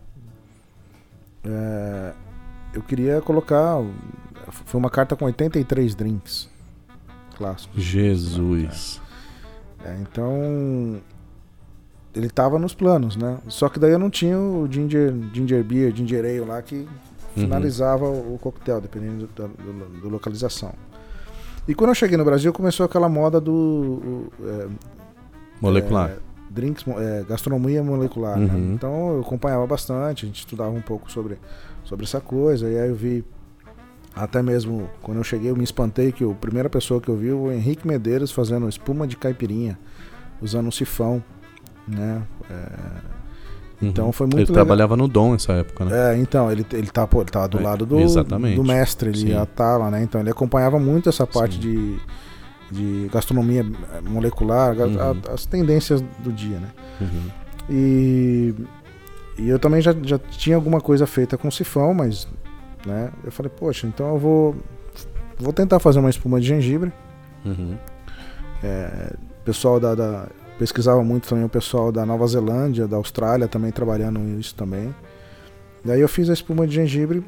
é, eu queria colocar. Foi uma carta com 83 drinks clássicos. Jesus. É, então. Ele tava nos planos, né? Só que daí eu não tinha o ginger, ginger beer, ginger ale lá que Uhum. finalizava o o coquetel, dependendo da do, do localização. E quando eu cheguei no Brasil, começou aquela moda do é, Molecular. é, drinks, é, gastronomia molecular. né? Uhum. Então eu acompanhava bastante, a gente estudava um pouco sobre, sobre essa coisa. E aí eu vi, até mesmo quando eu cheguei, eu me espantei que a primeira pessoa que eu vi foi o Henrique Medeiros fazendo espuma de caipirinha, usando um sifão. Né? É, Uhum. então foi muito Ele legal. trabalhava no Dom nessa época, né? É, então, ele, ele, tá, pô, ele tava do É, lado do, exatamente. do mestre, ele Sim. já tava, né? Então ele acompanhava muito essa parte Sim. de, de gastronomia eh, molecular, Uhum. a- as tendências do dia, né? Uhum. E, e eu também já, já tinha alguma coisa feita com sifão, mas né, eu falei, poxa, então eu vou, vou tentar fazer uma espuma de gengibre. Uhum. É, pessoal da, da- pesquisava muito também o pessoal da Nova Zelândia, da Austrália também trabalhando isso também. Daí eu fiz a espuma de gengibre,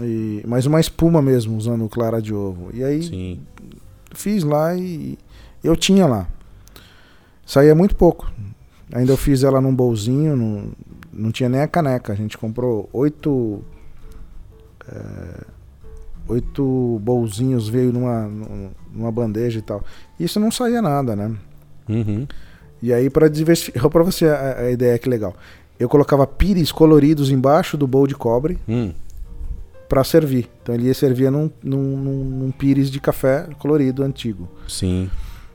e, mas uma espuma mesmo, usando clara de ovo. E aí Sim. fiz lá e eu tinha lá. Saía muito pouco. Ainda eu fiz ela num bolzinho, não, não tinha nem a caneca. A gente comprou oito. é, oito bolzinhos, veio numa, numa bandeja e tal. Isso não saía nada, né? Uhum. E aí, para diversificar, para você a, a ideia que legal. Eu colocava pires coloridos embaixo do bowl de cobre Hum. para servir. Então ele ia servir num, num, num, pires de café colorido antigo. Sim.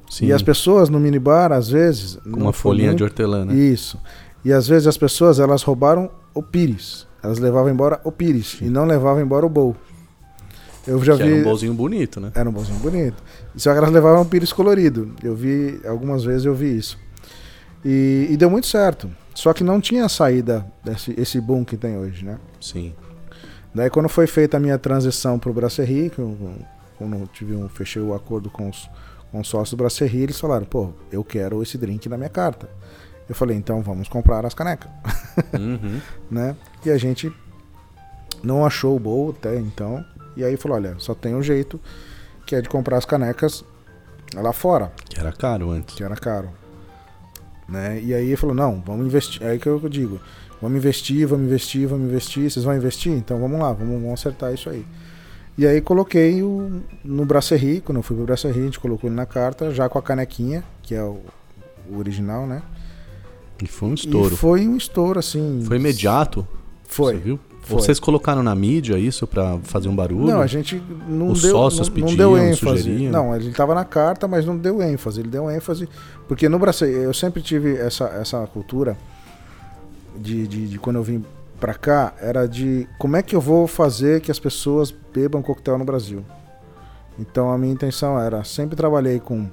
Sim. E as pessoas no minibar, às vezes. Com uma folhinha de hortelã, né? Isso. E às vezes as pessoas elas roubaram o pires. Elas levavam embora o pires e não levavam embora o bowl. Eu já que vi. era um bolzinho bonito, né? Era um bolzinho bonito. Só que elas levavam um pires colorido. Eu vi, algumas vezes eu vi isso. E, e deu muito certo. Só que não tinha saída desse esse boom que tem hoje, né? Sim. Daí quando foi feita a minha transição pro Brasserie, que eu, quando eu tive um, fechei o acordo com os, com os sócios do Brasserie, eles falaram, pô, eu quero esse drink na minha carta. Eu falei, então vamos comprar as canecas. Uhum. <laughs> né? E a gente não achou o bowl até então. E aí falou, olha, só tem um jeito, que é de comprar as canecas lá fora, Que era caro antes. que era caro. Né? E aí ele falou, não, vamos investir. É aí que eu digo, vamos investir, vamos investir, vamos investir. Vocês vão investir? Então vamos lá, vamos, vamos acertar isso aí. E aí coloquei o, no Brasserie, quando eu fui pro Brasserie, a gente colocou ele na carta, já com a canequinha, que é o, o original, né? E foi um estouro. E foi um estouro, assim. Foi imediato? Foi. Você viu? Foi. Vocês colocaram na mídia isso pra fazer um barulho? Não, a gente não Os deu, sócios não, não pediam, deu ênfase. sugeriam? Não, ele estava na carta, mas não deu ênfase. Ele deu ênfase porque no Brasil eu sempre tive essa, essa cultura de, de, de quando eu vim pra cá era de como é que eu vou fazer que as pessoas bebam coquetel no Brasil. Então a minha intenção era sempre trabalhei com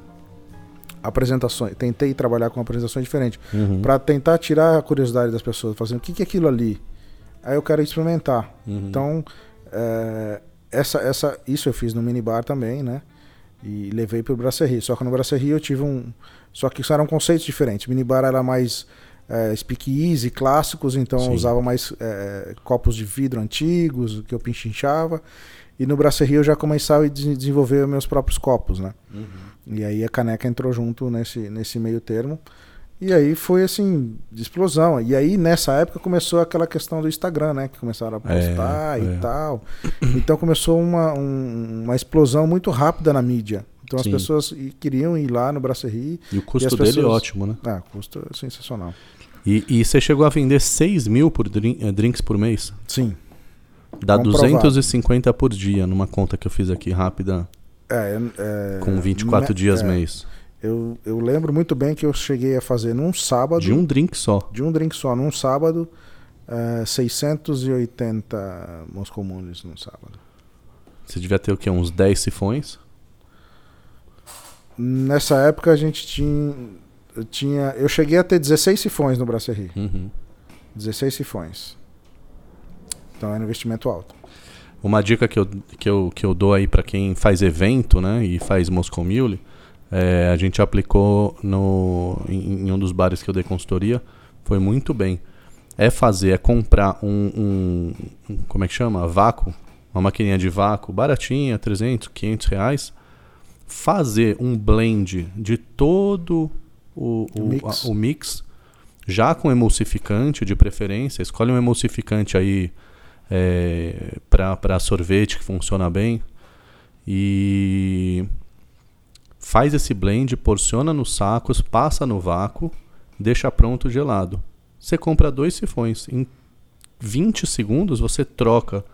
apresentações, tentei trabalhar com apresentações diferentes Uhum. Pra tentar tirar a curiosidade das pessoas, fazendo o que, que é aquilo ali. Aí eu quero experimentar. Uhum. Então, é, essa, essa, isso eu fiz no minibar também, né? E levei pro Brasserie. Só que no Brasserie eu tive um. Só que isso eram conceitos diferentes. Minibar era mais é, speakeasy, clássicos, então Sim. eu usava mais é, copos de vidro antigos, que eu pinchinchava. E no Brasserie eu já começava a des- desenvolver meus próprios copos, né? E aí a caneca entrou junto nesse, nesse meio termo. E aí foi assim, de explosão. E aí nessa época começou aquela questão do Instagram, né? Que começaram a postar É, e é. tal. Então começou uma, um- uma explosão muito rápida na mídia. Então Sim. as pessoas queriam ir lá no Brasserie. E o custo as dele é pessoas- ótimo, né? Ah, custo sensacional. E, e você chegou a vender 6 mil por drin- eh, drinks por mês? Sim. Dá Comprovado. 250 por dia, numa conta que eu fiz aqui rápida, É, eu- é, com 24 me- dias é, mês. Eu, eu lembro muito bem que eu cheguei a fazer num sábado. De um drink só. de um drink só, num sábado, é, 680 Moscow Mules num sábado. Você devia ter o quê? Uns 10 sifões? Nessa época a gente tinha. Eu, tinha, eu cheguei a ter 16 sifões no Brasserie. Uhum. 16 sifões. Então era um investimento alto. Uma dica que eu, que eu, que eu dou aí pra quem faz evento, né, e faz Moscow Mule, é, a gente aplicou no, em, em um dos bares que eu dei consultoria, foi muito bem. É fazer, é comprar um, um- um- como é que chama? Vácuo, uma maquininha de vácuo, baratinha, 300, 500 reais, fazer um blend de todo o, o, Mix. a- o mix, já com emulsificante de preferência, escolhe um emulsificante aí é, para sorvete que funciona bem e faz esse blend, porciona nos sacos, passa no vácuo, deixa pronto gelado. Você compra dois sifões. Em 20 segundos você troca,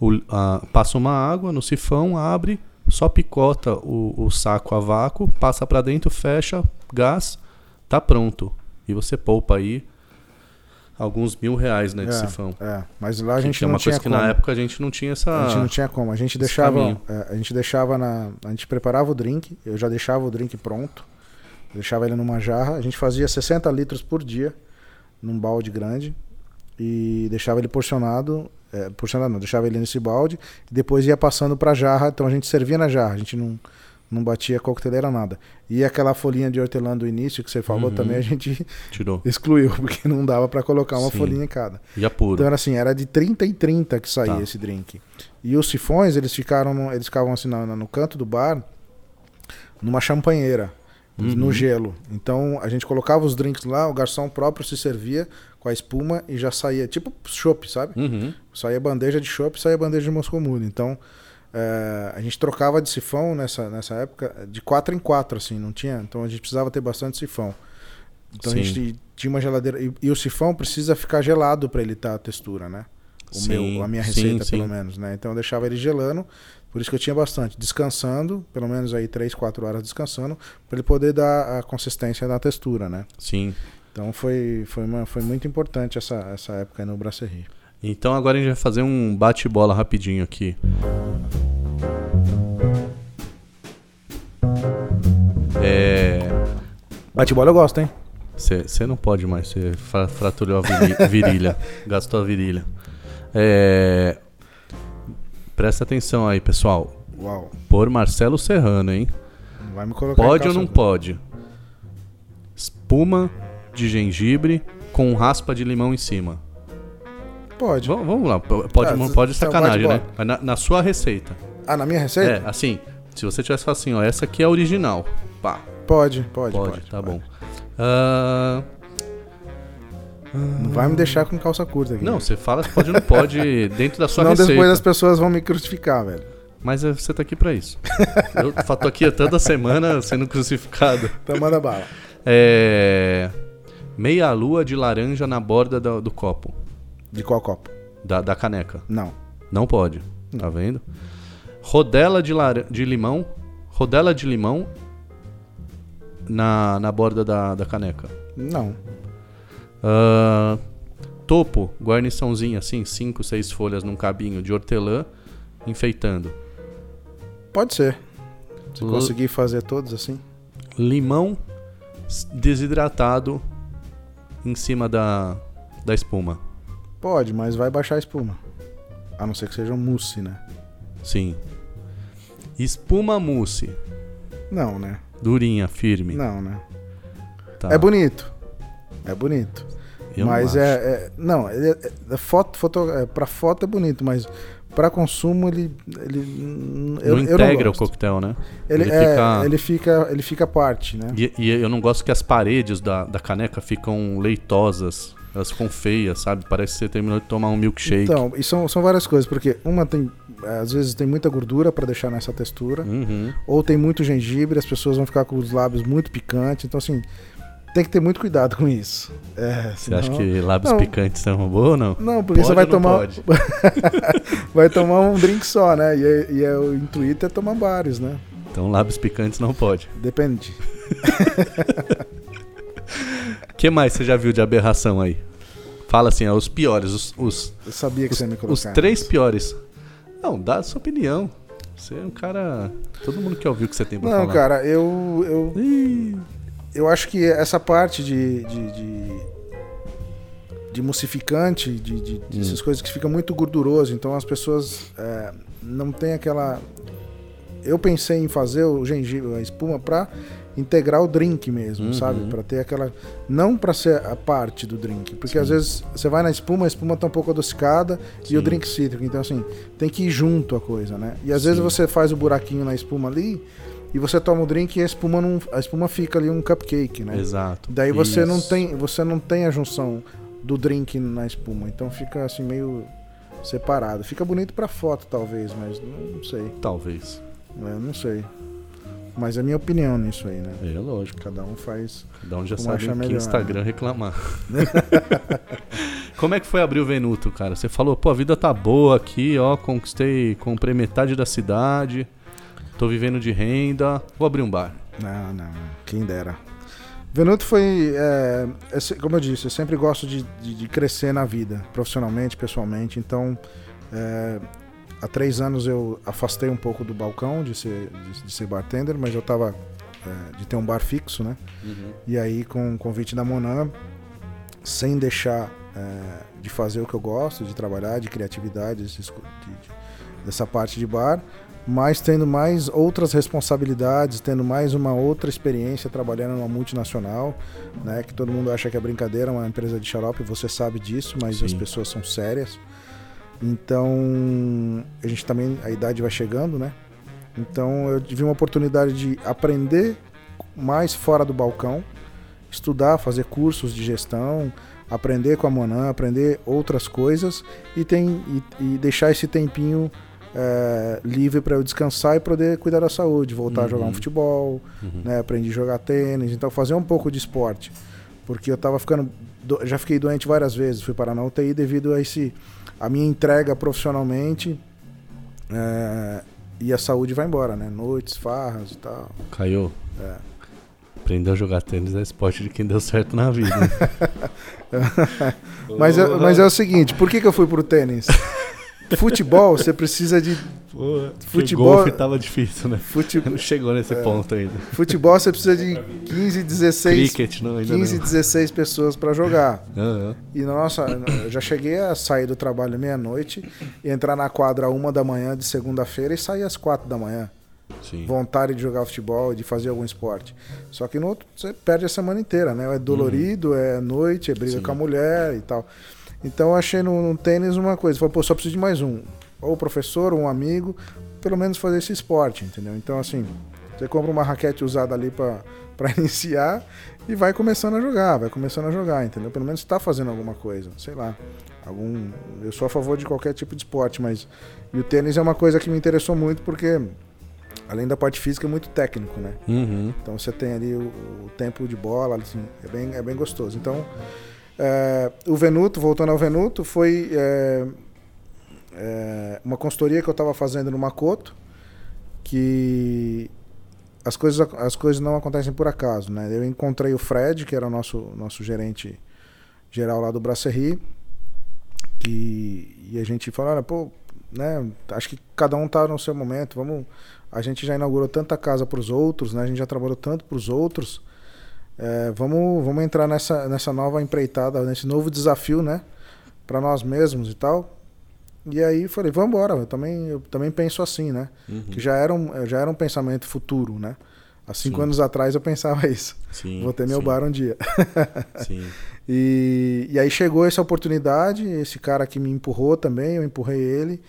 o, a- passa uma água no sifão, abre, só picota o, o saco a vácuo, passa para dentro, fecha, gás, tá pronto. E você poupa aí alguns mil reais né, de É, sifão. É, mas lá a Que- gente que é não uma tinha coisa que como. na época a gente não tinha essa. A gente não tinha como. A gente deixava, é, a gente deixava na, a gente preparava o drink. Eu já deixava o drink pronto, deixava ele numa jarra. A gente fazia 60 litros por dia num balde grande e deixava ele porcionado, é, porcionado não, deixava ele nesse balde e depois ia passando para jarra. Então a gente servia na jarra. A gente não não batia coqueteleira nada. E aquela folhinha de hortelã do início que você falou Uhum. também a gente Tirou. <laughs> excluiu porque não dava para colocar uma Sim. folhinha em cada. E apuro. Então era assim, era de 30 em 30 que saía Tá. esse drink. E os sifões, eles ficaram no, eles ficavam assim na- no canto do bar, numa champanheira, Uhum. no gelo. Então a gente colocava os drinks lá, o garçom próprio se servia com a espuma e já saía, tipo chopp, sabe? Uhum. Saía bandeja de chopp, saía bandeja de Moscou Mudo. Então eh, a gente trocava de sifão nessa, nessa época de quatro em quatro, assim, não tinha. Então a gente precisava ter bastante sifão. Então Sim. a gente tinha uma geladeira. E, e o sifão precisa ficar gelado para ele estar a textura, né? O Sim, meu, a minha sim, receita, sim. pelo menos, né? Então eu deixava ele gelando. Por isso que eu tinha bastante. Descansando, pelo menos aí 3, 4 horas descansando, para ele poder dar a consistência da textura, né? Sim. Então foi, foi, uma, foi muito importante essa, essa época aí no Brasserie. Então agora a gente vai fazer um bate-bola rapidinho aqui. É. Bate-bola eu gosto, hein? Você não pode mais, você fra- fraturou a viri- <laughs> virilha. gastou a virilha. É, presta atenção aí, pessoal. Uau. Por Marcelo Serrano, hein? Vai me colocar Pode ou não pode? Espuma de gengibre com raspa de limão em cima. Pode. Vamos, vamos lá. Pode, Ah, não pode sacanagem, né? Mas Na, na sua receita. Ah, na minha receita? É, assim, se você tivesse falado assim, ó, essa aqui é a original. Pá, Pode, pode, pode, pode. tá pode. bom. Ah, Não vai me deixar com calça curta aqui. não, você fala pode ou não pode <laughs> dentro da sua Senão receita. depois as pessoas vão me crucificar, velho. Mas é, você tá aqui pra isso. Eu tô aqui toda semana sendo crucificado. <laughs> Então manda bala. É. Meia lua de laranja na borda do, do copo. De qual copo? Da, da caneca. Não. Não pode. Tá vendo? Rodela de, lar... de limão. Rodela de limão na, na borda da, da caneca. Não. Ah, topo, guarniçãozinha assim, 5, 6 folhas num cabinho de hortelã, enfeitando. Pode ser. Se L- conseguir fazer todos assim. Limão desidratado em cima da, da espuma. Pode, mas vai baixar a espuma. A não ser que seja um mousse, né? Sim. Espuma mousse. Não, né? Durinha, firme. Não, né? Tá. É bonito. É bonito. Eu não mas acho. é, é- Não, é, é- é foto, foto, é, pra foto é bonito, mas pra consumo ele. ele eu, não eu não integra o coquetel, né? Ele, ele é, fica- ele fica. Ele fica à parte, né? E, e eu não gosto que as paredes da, da caneca ficam leitosas. Elas ficam feias, sabe? Parece que você terminou de tomar um milkshake. Então, e são, são várias coisas, porque uma tem. Às vezes tem muita gordura pra deixar nessa textura. Uhum. ou tem muito gengibre, as pessoas vão ficar com os lábios muito picantes. Então, assim, tem que ter muito cuidado com isso. É, Você acha que lábios Não. picantes são boa ou não? Não, porque Pode você vai tomar. <laughs> vai tomar um drink só, né? E, é- e é, o intuito é tomar vários, né? Então lábios picantes não pode. Depende. <laughs> O que mais você já viu de aberração aí? Fala assim, ó, os piores, os, os, Eu sabia que os, você ia me colocar. os três piores. Não, dá a sua opinião. Você é um cara. Todo mundo quer ouvir o que você tem pra Não, falar. cara, eu, eu, Ih, eu acho que essa parte de. de, de, de emulsificante, de, de, de Hum. essas coisas que fica muito gorduroso, então as pessoas é, não tem aquela. Eu pensei em fazer o gengibre, a espuma pra integrar o drink mesmo, Uhum. sabe? Pra ter aquela não pra ser a parte do drink, porque às vezes você vai na espuma, a espuma tá um pouco adocicada e Sim. o drink cítrico, então assim, tem que ir junto a coisa, né? E às Sim. vezes você faz o buraquinho na espuma ali e você toma o drink e a espuma não, a espuma fica ali um cupcake, né? Exato. Daí você não Isso. tem, você não tem a junção do drink na espuma, então fica assim meio separado. Fica bonito pra foto talvez, mas não sei, Talvez. eu não sei. Mas é minha opinião nisso aí, né? É lógico. Cada um faz. Cada um já sabe que melhor, Instagram reclamar. <laughs> Como é que foi abrir o Venuto, cara? Você falou, pô, a vida tá boa aqui, ó, conquistei, comprei metade da cidade, tô vivendo de renda, vou abrir um bar. Não, não, quem dera. Venuto foi, é, é como eu disse, eu sempre gosto de, de- de crescer na vida, profissionalmente, pessoalmente. Então, é, há três anos eu afastei um pouco do balcão de ser, de, de ser bartender, mas eu tava é, de ter um bar fixo, né? E aí, com o convite da Monan, sem deixar é, de fazer o que eu gosto, de trabalhar, de criatividade, de- de- dessa parte de bar, mas tendo mais outras responsabilidades, tendo mais uma outra experiência trabalhando numa multinacional, né? Que todo mundo acha que é brincadeira, uma empresa de xarope, você sabe disso, mas as Sim. pessoas são sérias. Então, a gente também, a idade vai chegando, né? Então, eu tive uma oportunidade de aprender mais fora do balcão, estudar, fazer cursos de gestão, aprender com a Monan, aprender outras coisas e, tem, e, e deixar esse tempinho é, livre para eu descansar e poder cuidar da saúde, voltar a jogar um Uhum. futebol, Uhum. né, aprendi a jogar tênis, então fazer um pouco de esporte, porque eu tava ficando, do- já fiquei doente várias vezes, fui parar na UTI devido a esse a minha entrega profissionalmente é, e a saúde vai embora, né, noites, farras e tal. Caiu. É. Aprender a jogar tênis é esporte de quem deu certo na vida. né? <laughs> Mas é, mas é o seguinte, por que, que eu fui pro tênis? <laughs> futebol, você precisa de. Porra, Futebol- golfe tava difícil, né? Fute, Não chegou nesse ponto ainda. futebol, você precisa de 15, 16. Cricket, não, ainda 15, não. 16 pessoas para jogar. Aham. E nossa, eu já cheguei a sair do trabalho meia-noite entrar na quadra uma da manhã de segunda-feira e sair às quatro da manhã. Sim. Vontade de jogar futebol, de fazer algum esporte. Só que no outro você perde a semana inteira, né? É dolorido, é noite, é briga Sim. com a mulher e tal. Então eu achei no, no tênis uma coisa. Falei, pô, só preciso de mais um. Ou professor, ou um amigo, pelo menos fazer esse esporte, entendeu? Então assim, você compra uma raquete usada ali pra <laughs> pra iniciar e vai começando a jogar, vai começando a jogar, entendeu? Pelo menos está fazendo alguma coisa, sei lá. Algum, eu sou a favor de qualquer tipo de esporte, mas e o tênis é uma coisa que me interessou muito porque além da parte física é muito técnico, né? Uhum. Então você tem ali o, o tempo de bola, assim, é bem, é bem gostoso. Então, é, o Venuto, voltando ao Venuto, foi é, é, uma consultoria que eu estava fazendo no Makoto, que as coisas, as coisas não acontecem por acaso, né? Eu encontrei o Fred, que era o nosso, nosso gerente geral lá do Brasserie, que, e a gente falou, olha, pô, né, acho que cada um tá no seu momento, vamos a gente já inaugurou tanta casa para os outros, né? A gente já trabalhou tanto para os outros. É, vamos, vamos entrar nessa, nessa nova empreitada, nesse novo desafio, né? Para nós mesmos e tal. E aí falei, vamos embora. Eu também, eu também penso assim, né? Uhum. Que já era, um, já era um pensamento futuro, né? Há cinco Sim. anos atrás eu pensava isso. Sim. Vou ter meu sim, bar um dia. <laughs> E, e aí chegou essa oportunidade, esse cara que me empurrou também, eu empurrei ele.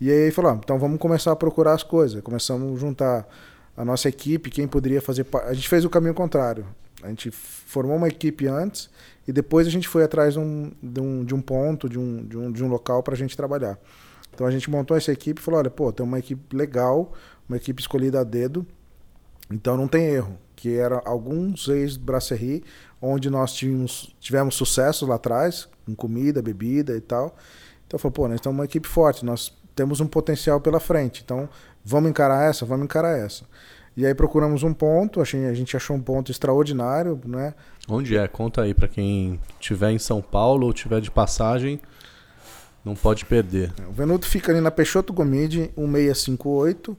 E aí falou: ah, então vamos começar a procurar as coisas. Começamos a juntar a nossa equipe, quem poderia fazer parte. A gente fez o caminho contrário. A gente formou uma equipe antes e depois a gente foi atrás de um, de um, de um ponto, de um, de um, de um local para a gente trabalhar. Então a gente montou essa equipe e falou: olha, pô, tem uma equipe legal, uma equipe escolhida a dedo, então não tem erro. Que era alguns ex-brasserie, onde nós tínhamos, tivemos sucesso lá atrás, com comida, bebida e tal. Então falou, pô, nós estamos uma equipe forte, nós temos um potencial pela frente. Então vamos encarar essa, vamos encarar essa. E aí procuramos um ponto, a gente achou um ponto extraordinário, né? Onde é? Conta aí pra quem tiver em São Paulo ou tiver de passagem, não pode perder. O Venuto fica ali na Peixoto Gomide, 1658,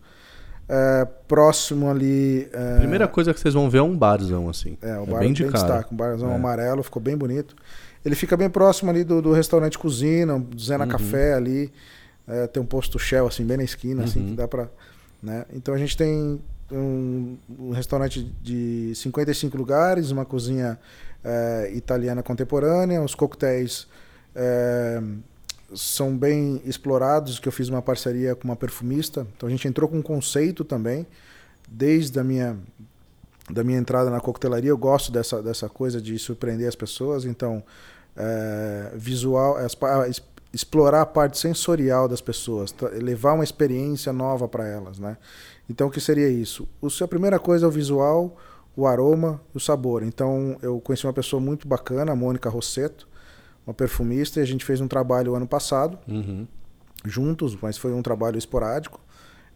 é, próximo ali. é, Primeira coisa que vocês vão ver é um barzão, assim. É, o É bar bem bem, de cara. destaque, um barzão É. amarelo, ficou bem bonito. Ele fica bem próximo ali do, do restaurante Cozinha, do Zena Uhum. Café ali. É, tem um posto Shell assim, bem na esquina, assim, Uhum. que dá pra. Né? Então a gente tem um, um restaurante de 55 lugares, uma cozinha é, italiana contemporânea, os coquetéis é, são bem explorados, que eu fiz uma parceria com uma perfumista. Então a gente entrou com um conceito também, desde a minha da minha entrada na coquetelaria, eu gosto dessa, dessa coisa de surpreender as pessoas. Então, é, visual, as explorar a parte sensorial das pessoas, levar uma experiência nova para elas, né? Então, o que seria isso? O, a primeira coisa é o visual, o aroma e o sabor. Então, eu conheci uma pessoa muito bacana, a Mônica Rosseto, uma perfumista, e a gente fez um trabalho ano passado, Uhum. juntos, mas foi um trabalho esporádico.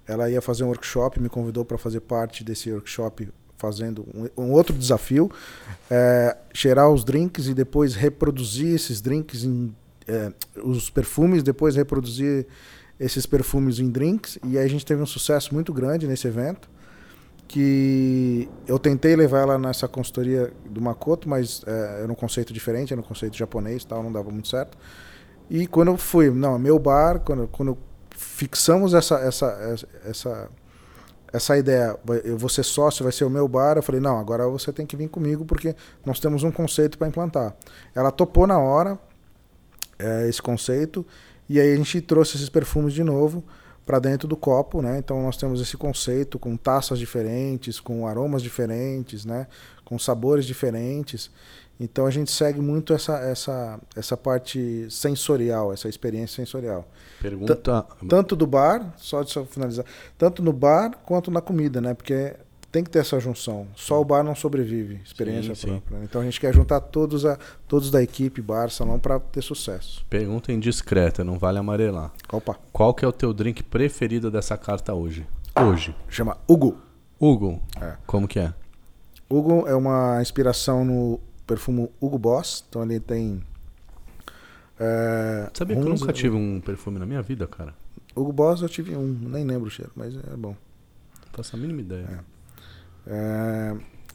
Ela ia fazer um workshop, me convidou para fazer parte desse workshop, fazendo um, um outro desafio, é, cheirar os drinks e depois reproduzir esses drinks em é, os perfumes, depois reproduzir esses perfumes em drinks. E a gente teve um sucesso muito grande nesse evento, que eu tentei levar ela nessa consultoria do Makoto, mas é, era um conceito diferente, era um conceito japonês, tal, não dava muito certo. E quando eu fui, não, é meu bar, quando, quando fixamos essa, essa, essa, essa ideia, eu vou ser sócio, vai ser o meu bar, eu falei, não, agora você tem que vir comigo porque nós temos um conceito para implantar. Ela topou na hora é, esse conceito e aí a gente trouxe esses perfumes de novo para dentro do copo, né? Então nós temos esse conceito com taças diferentes, com aromas diferentes, né? Com sabores diferentes. Então a gente segue muito essa essa essa parte sensorial, essa experiência sensorial. Pergunta. Tanto do bar, só de só finalizar, tanto no bar quanto na comida, né? Porque tem que ter essa junção. Só o bar não sobrevive, experiência Sim, sim. própria. né? Então a gente quer juntar todos a todos da equipe bar salão para ter sucesso. Pergunta indiscreta, não vale amarelar. Opa, Qual que é o teu drink preferido dessa carta hoje? Hoje. chama Hugo. Hugo, É. como que é? Hugo é uma inspiração no perfume Hugo Boss. Então ele tem É, Sabia que eu nunca tive um perfume na minha vida, cara? Hugo Boss eu tive um, nem lembro o cheiro, mas é bom. Não faço a mínima ideia. É,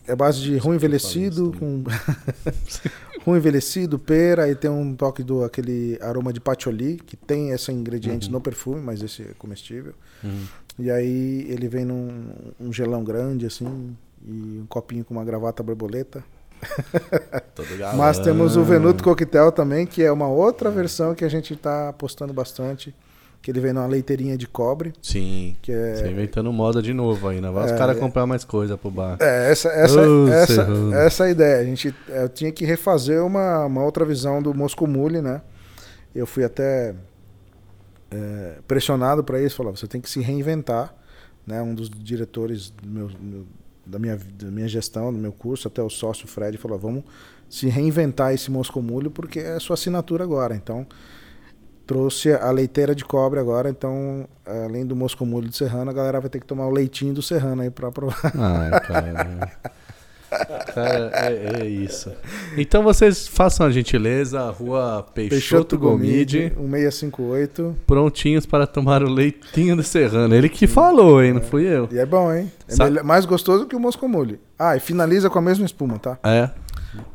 é base de rum envelhecido, com <laughs> rum envelhecido, pera, aí tem um toque do aquele aroma de patchouli, que tem esse ingrediente Uhum. no perfume, mas esse é comestível. Uhum. E aí ele vem num um gelão grande, assim, e um copinho com uma gravata borboleta. <laughs> Mas temos o Venuto Coquetel também, que é uma outra versão que a gente está apostando bastante, que ele vem numa leiteirinha de cobre, Sim. que Você é... inventando moda de novo aí, né? Vai os É, caras é. comprar mais coisa pro bar. É, essa, essa, essa, Serrano. essa é a ideia. A gente eu tinha que refazer uma, uma outra visão do Moscou Mule, né? Eu fui até é, pressionado para isso, falou, você tem que se reinventar, né? Um dos diretores do meu, meu- da, minha, da minha gestão, do meu curso, até o sócio Fred, falou, vamos se reinventar esse Moscou Mule porque é sua assinatura agora. Então, trouxe a leiteira de cobre agora, então, além do Moscou Mule de Serrano, a galera vai ter que tomar o leitinho do Serrano aí para provar. Ah, cara. Cara, é, é isso. Então vocês façam a gentileza, rua Peixoto, Gomide, 1658. prontinhos para tomar o leitinho do Serrano. Ele que falou, hein? Não fui eu. E é bom, hein? É melhor- mais gostoso que o Moscou Mule. Ah, e finaliza com a mesma espuma, tá? É,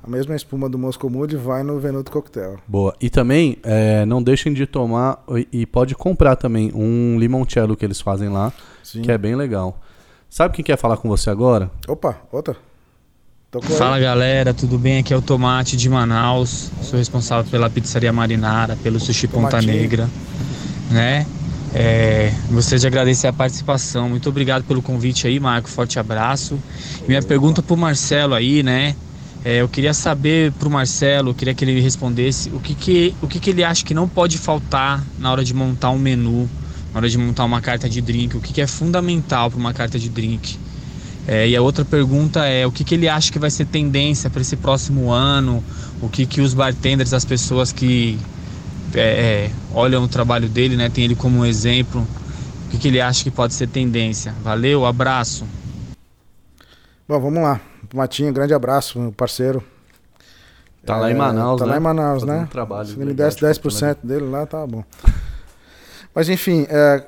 A mesma espuma do Moscou Mule vai no Venuto Cocktail. boa. E também, é, não deixem de tomar e- e pode comprar também um limoncello que eles fazem lá, Sim. que é bem legal. Sabe quem quer falar com você agora? Opa, outra. Fala galera, tudo bem? Aqui é o Tomate de Manaus. Sou responsável pela pizzaria Marinara, pelo Sushi Ponta Tomatinho. Negra, né? É, gostaria de agradecer a participação. Muito obrigado pelo convite aí, Marco. Forte abraço. E minha pergunta pro Marcelo aí, né? É, eu queria saber pro Marcelo, eu queria que ele respondesse o que que, o que que ele acha que não pode faltar na hora de montar um menu, na hora de montar uma carta de drink, o que que é fundamental para uma carta de drink. É, e a outra pergunta é o que, que ele acha que vai ser tendência para esse próximo ano, o que, que os bartenders, as pessoas que é, é, olham o trabalho dele, né, tem ele como um exemplo, o que, que ele acha que pode ser tendência. Valeu, abraço. Bom, vamos lá. Tomatinho, grande abraço, meu parceiro. Tá lá em Manaus, Tá né? lá em Manaus, Fazendo né? um trabalho Se ele me desse de 10% dele lá, tá bom. Mas enfim, é,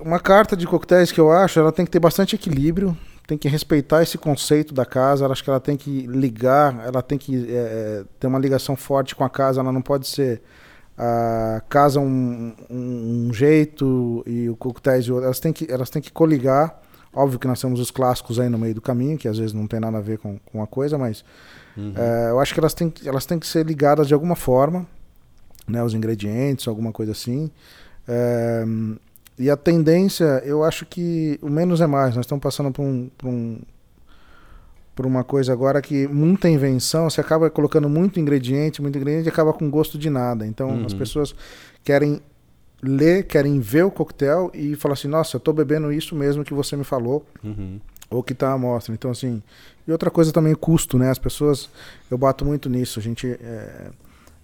uma carta de coquetéis que eu acho, ela tem que ter bastante equilíbrio, tem que respeitar esse conceito da casa, ela acho que ela tem que ligar, ela tem que é, é, ter uma ligação forte com a casa, ela não pode ser a casa um, um, um jeito e o coquetéis de outro. Elas têm que, elas têm que coligar. Óbvio que nós temos os clássicos aí no meio do caminho, que às vezes não tem nada a ver com, com a coisa, mas Uhum. é, eu acho que elas têm, que- elas têm que ser ligadas de alguma forma, né, os ingredientes, alguma coisa assim. É, e a tendência, eu acho que o menos é mais. Nós estamos passando por, um, por, um, por uma coisa agora que muita invenção, você acaba colocando muito ingrediente, muito ingrediente e acaba com gosto de nada. Então Uhum. as pessoas querem ler, querem ver o coquetel e falar assim, nossa, eu estou bebendo isso mesmo que você me falou Uhum. ou que tá à mostra. Então, assim. E outra coisa também, o custo, né? As pessoas. Eu bato muito nisso. A gente. é,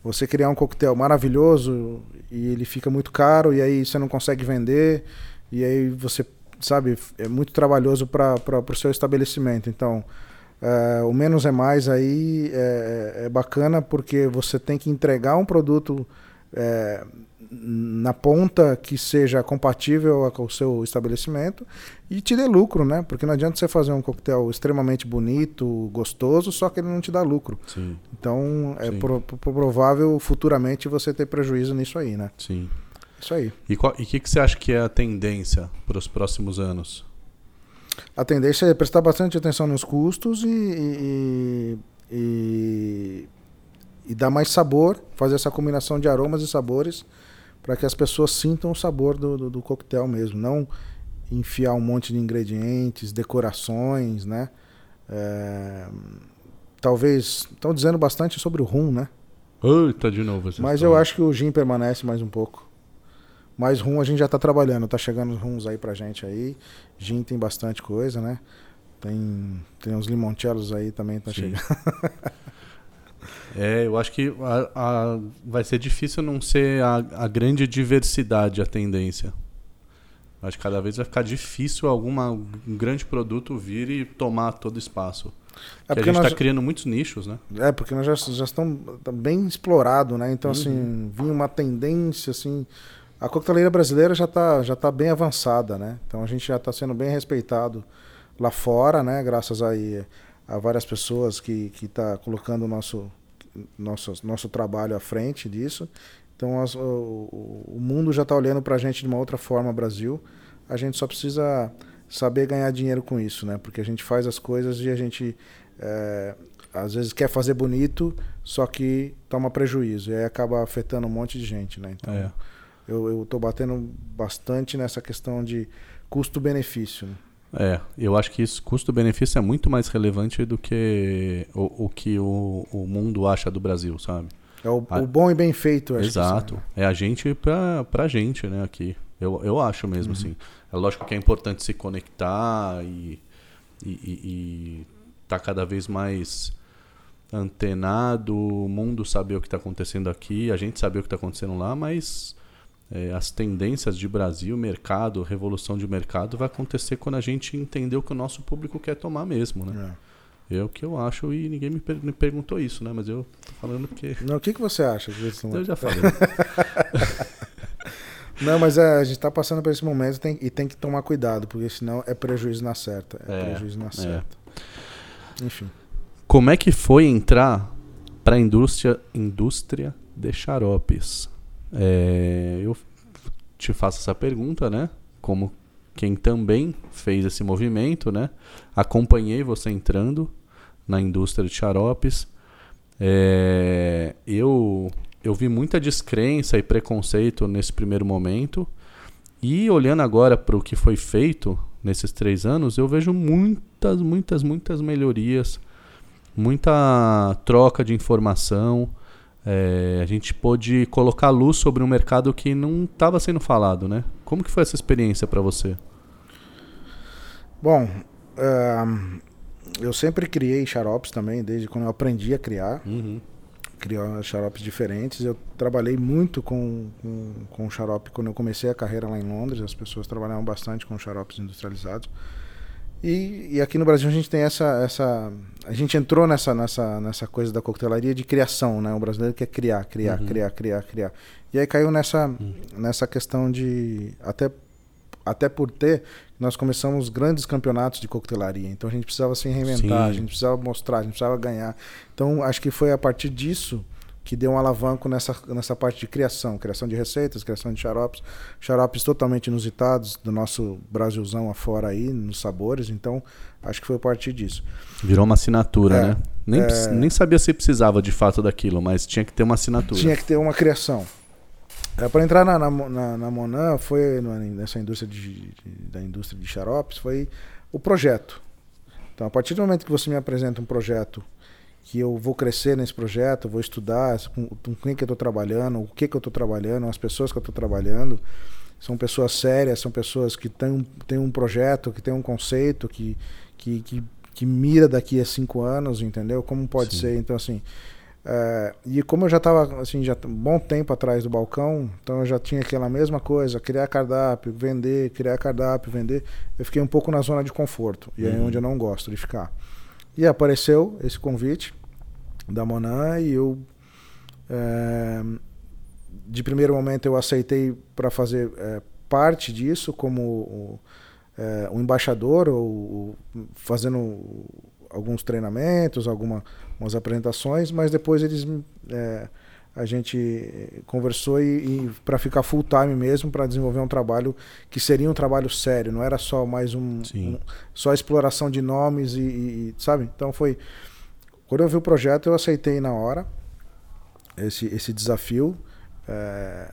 você criar um coquetel maravilhoso e ele fica muito caro e aí você não consegue vender e aí você, sabe, é muito trabalhoso para o seu estabelecimento. Então, é, o menos é mais aí é, é bacana porque você tem que entregar um produto é, na ponta que seja compatível com o seu estabelecimento e te dê lucro, né? Porque não adianta você fazer um coquetel extremamente bonito, gostoso, só que ele não te dá lucro. Sim, Então é pro- pro- provável futuramente você ter prejuízo nisso aí, né? sim. Isso aí. E o que, que você acha que é a tendência para os próximos anos? A tendência é prestar bastante atenção nos custos e, e, e, e dar mais sabor, fazer essa combinação de aromas e sabores para que as pessoas sintam o sabor do, do, do coquetel mesmo, não enfiar um monte de ingredientes, decorações, né? É, talvez estão dizendo bastante sobre o rum, né? Eita, de novo. Mas eu acho que o gin permanece mais um pouco. Mais rum a gente já tá trabalhando, tá chegando os rums aí pra gente aí. Gin tem bastante coisa, né? Tem, tem uns limoncellos aí também, tá Sim. chegando. <laughs> É, eu acho que a- a- vai ser difícil não ser a, a grande diversidade a tendência. Acho que cada vez vai ficar difícil alguma, um grande produto vir e tomar todo espaço. É porque a gente está criando muitos nichos, né? É, porque nós já, já estamos bem explorado, né? Então, assim, uhum. assim, vinha uma tendência, assim... A coqueteleira brasileira já está já tá bem avançada, né? Então, a gente já está sendo bem respeitado lá fora, né? Graças aí a várias pessoas que que tá colocando o nosso nosso nosso trabalho à frente disso. Então as, o, o, mundo já está olhando para a gente de uma outra forma, Brasil. A gente só precisa saber ganhar dinheiro com isso, né? Porque a gente faz as coisas e a gente é, às vezes quer fazer bonito, só que toma prejuízo e aí acaba afetando um monte de gente, né? Então é. eu estou batendo bastante nessa questão de custo-benefício. Né? É, eu acho que isso custo-benefício é muito mais relevante do que o, o que o, o mundo acha do Brasil, sabe? É o, a... o bom e bem feito, acho Exato. Que, é a gente pra, pra gente, né, aqui. Eu, eu acho mesmo, uhum. assim. É lógico que é importante se conectar e, e, e, e tá cada vez mais antenado, o mundo saber o que está acontecendo aqui, a gente saber o que está acontecendo lá, mas é, as tendências de Brasil, mercado, revolução de mercado vai acontecer quando a gente entender o que o nosso público quer tomar mesmo, né? É. é o que eu acho e ninguém me, per me, perguntou isso, né? Mas eu tô falando porque. Não, o que, que você acha? Eu já falei. <laughs> Não, mas é, a gente está passando por esse momento tem, e tem que tomar cuidado, porque senão é prejuízo na certa. É, é prejuízo na é. certa. Enfim. Como é que foi entrar para a indústria, indústria de xaropes? É, eu te faço essa pergunta, né? Como quem também fez esse movimento, né? Acompanhei você entrando na indústria de xaropes. É, eu, eu vi muita descrença e preconceito nesse primeiro momento. E olhando agora para o que foi feito nesses três anos, eu vejo muitas, muitas, muitas melhorias, muita troca de informação. É, a gente pôde colocar luz sobre um mercado que não estava sendo falado, né? Como que foi essa experiência para você? Bom, uh, eu sempre criei xaropes também, desde quando eu aprendi a criar. Uhum. Criar xaropes diferentes. Eu trabalhei muito com, com, com xarope quando eu comecei a carreira lá em Londres. As pessoas trabalhavam bastante com xaropes industrializados. E, e, aqui no Brasil a gente tem essa, essa. A gente entrou nessa, nessa, nessa coisa da coquetelaria de criação, né? O brasileiro quer criar, criar, uhum. criar, criar, criar. E aí caiu nessa, uhum. nessa questão de. Até, até por ter, nós começamos grandes campeonatos de coquetelaria. Então a gente precisava se reinventar, Sim. a gente precisava mostrar, a gente precisava ganhar. Então acho que foi a partir disso que deu um alavanco nessa, nessa parte de criação, criação de receitas, criação de xaropes, xaropes totalmente inusitados do nosso Brasilzão afora aí, nos sabores, então acho que foi a partir disso. Virou uma assinatura, é, né? Nem, é... nem sabia se precisava de fato daquilo, mas tinha que ter uma assinatura. Tinha que ter uma criação. É, para entrar na, na, na, na Monan, foi nessa indústria de, da indústria de xaropes, foi o projeto. Então, a partir do momento que você me apresenta um projeto que eu vou crescer nesse projeto, vou estudar com, com quem que eu estou trabalhando, o que que eu estou trabalhando, as pessoas que eu estou trabalhando. São pessoas sérias, são pessoas que têm um, têm um projeto, que têm um conceito, que, que, que, que mira daqui a cinco anos, entendeu? Como pode Sim. ser? Então, assim... É, e como eu já estava assim já um bom tempo atrás do balcão, então eu já tinha aquela mesma coisa, criar cardápio, vender, criar cardápio, vender. Eu fiquei um pouco na zona de conforto e uhum. é onde eu não gosto de ficar. E apareceu esse convite da Monan e eu é, de primeiro momento eu aceitei para fazer é, parte disso como é, um embaixador ou, fazendo alguns treinamentos, algumas apresentações, mas depois eles é, a gente conversou e, e para ficar full time mesmo para desenvolver um trabalho que seria um trabalho sério, não era só mais um, um só exploração de nomes e, e, sabe? Então foi quando eu vi o projeto eu aceitei na hora esse esse desafio é,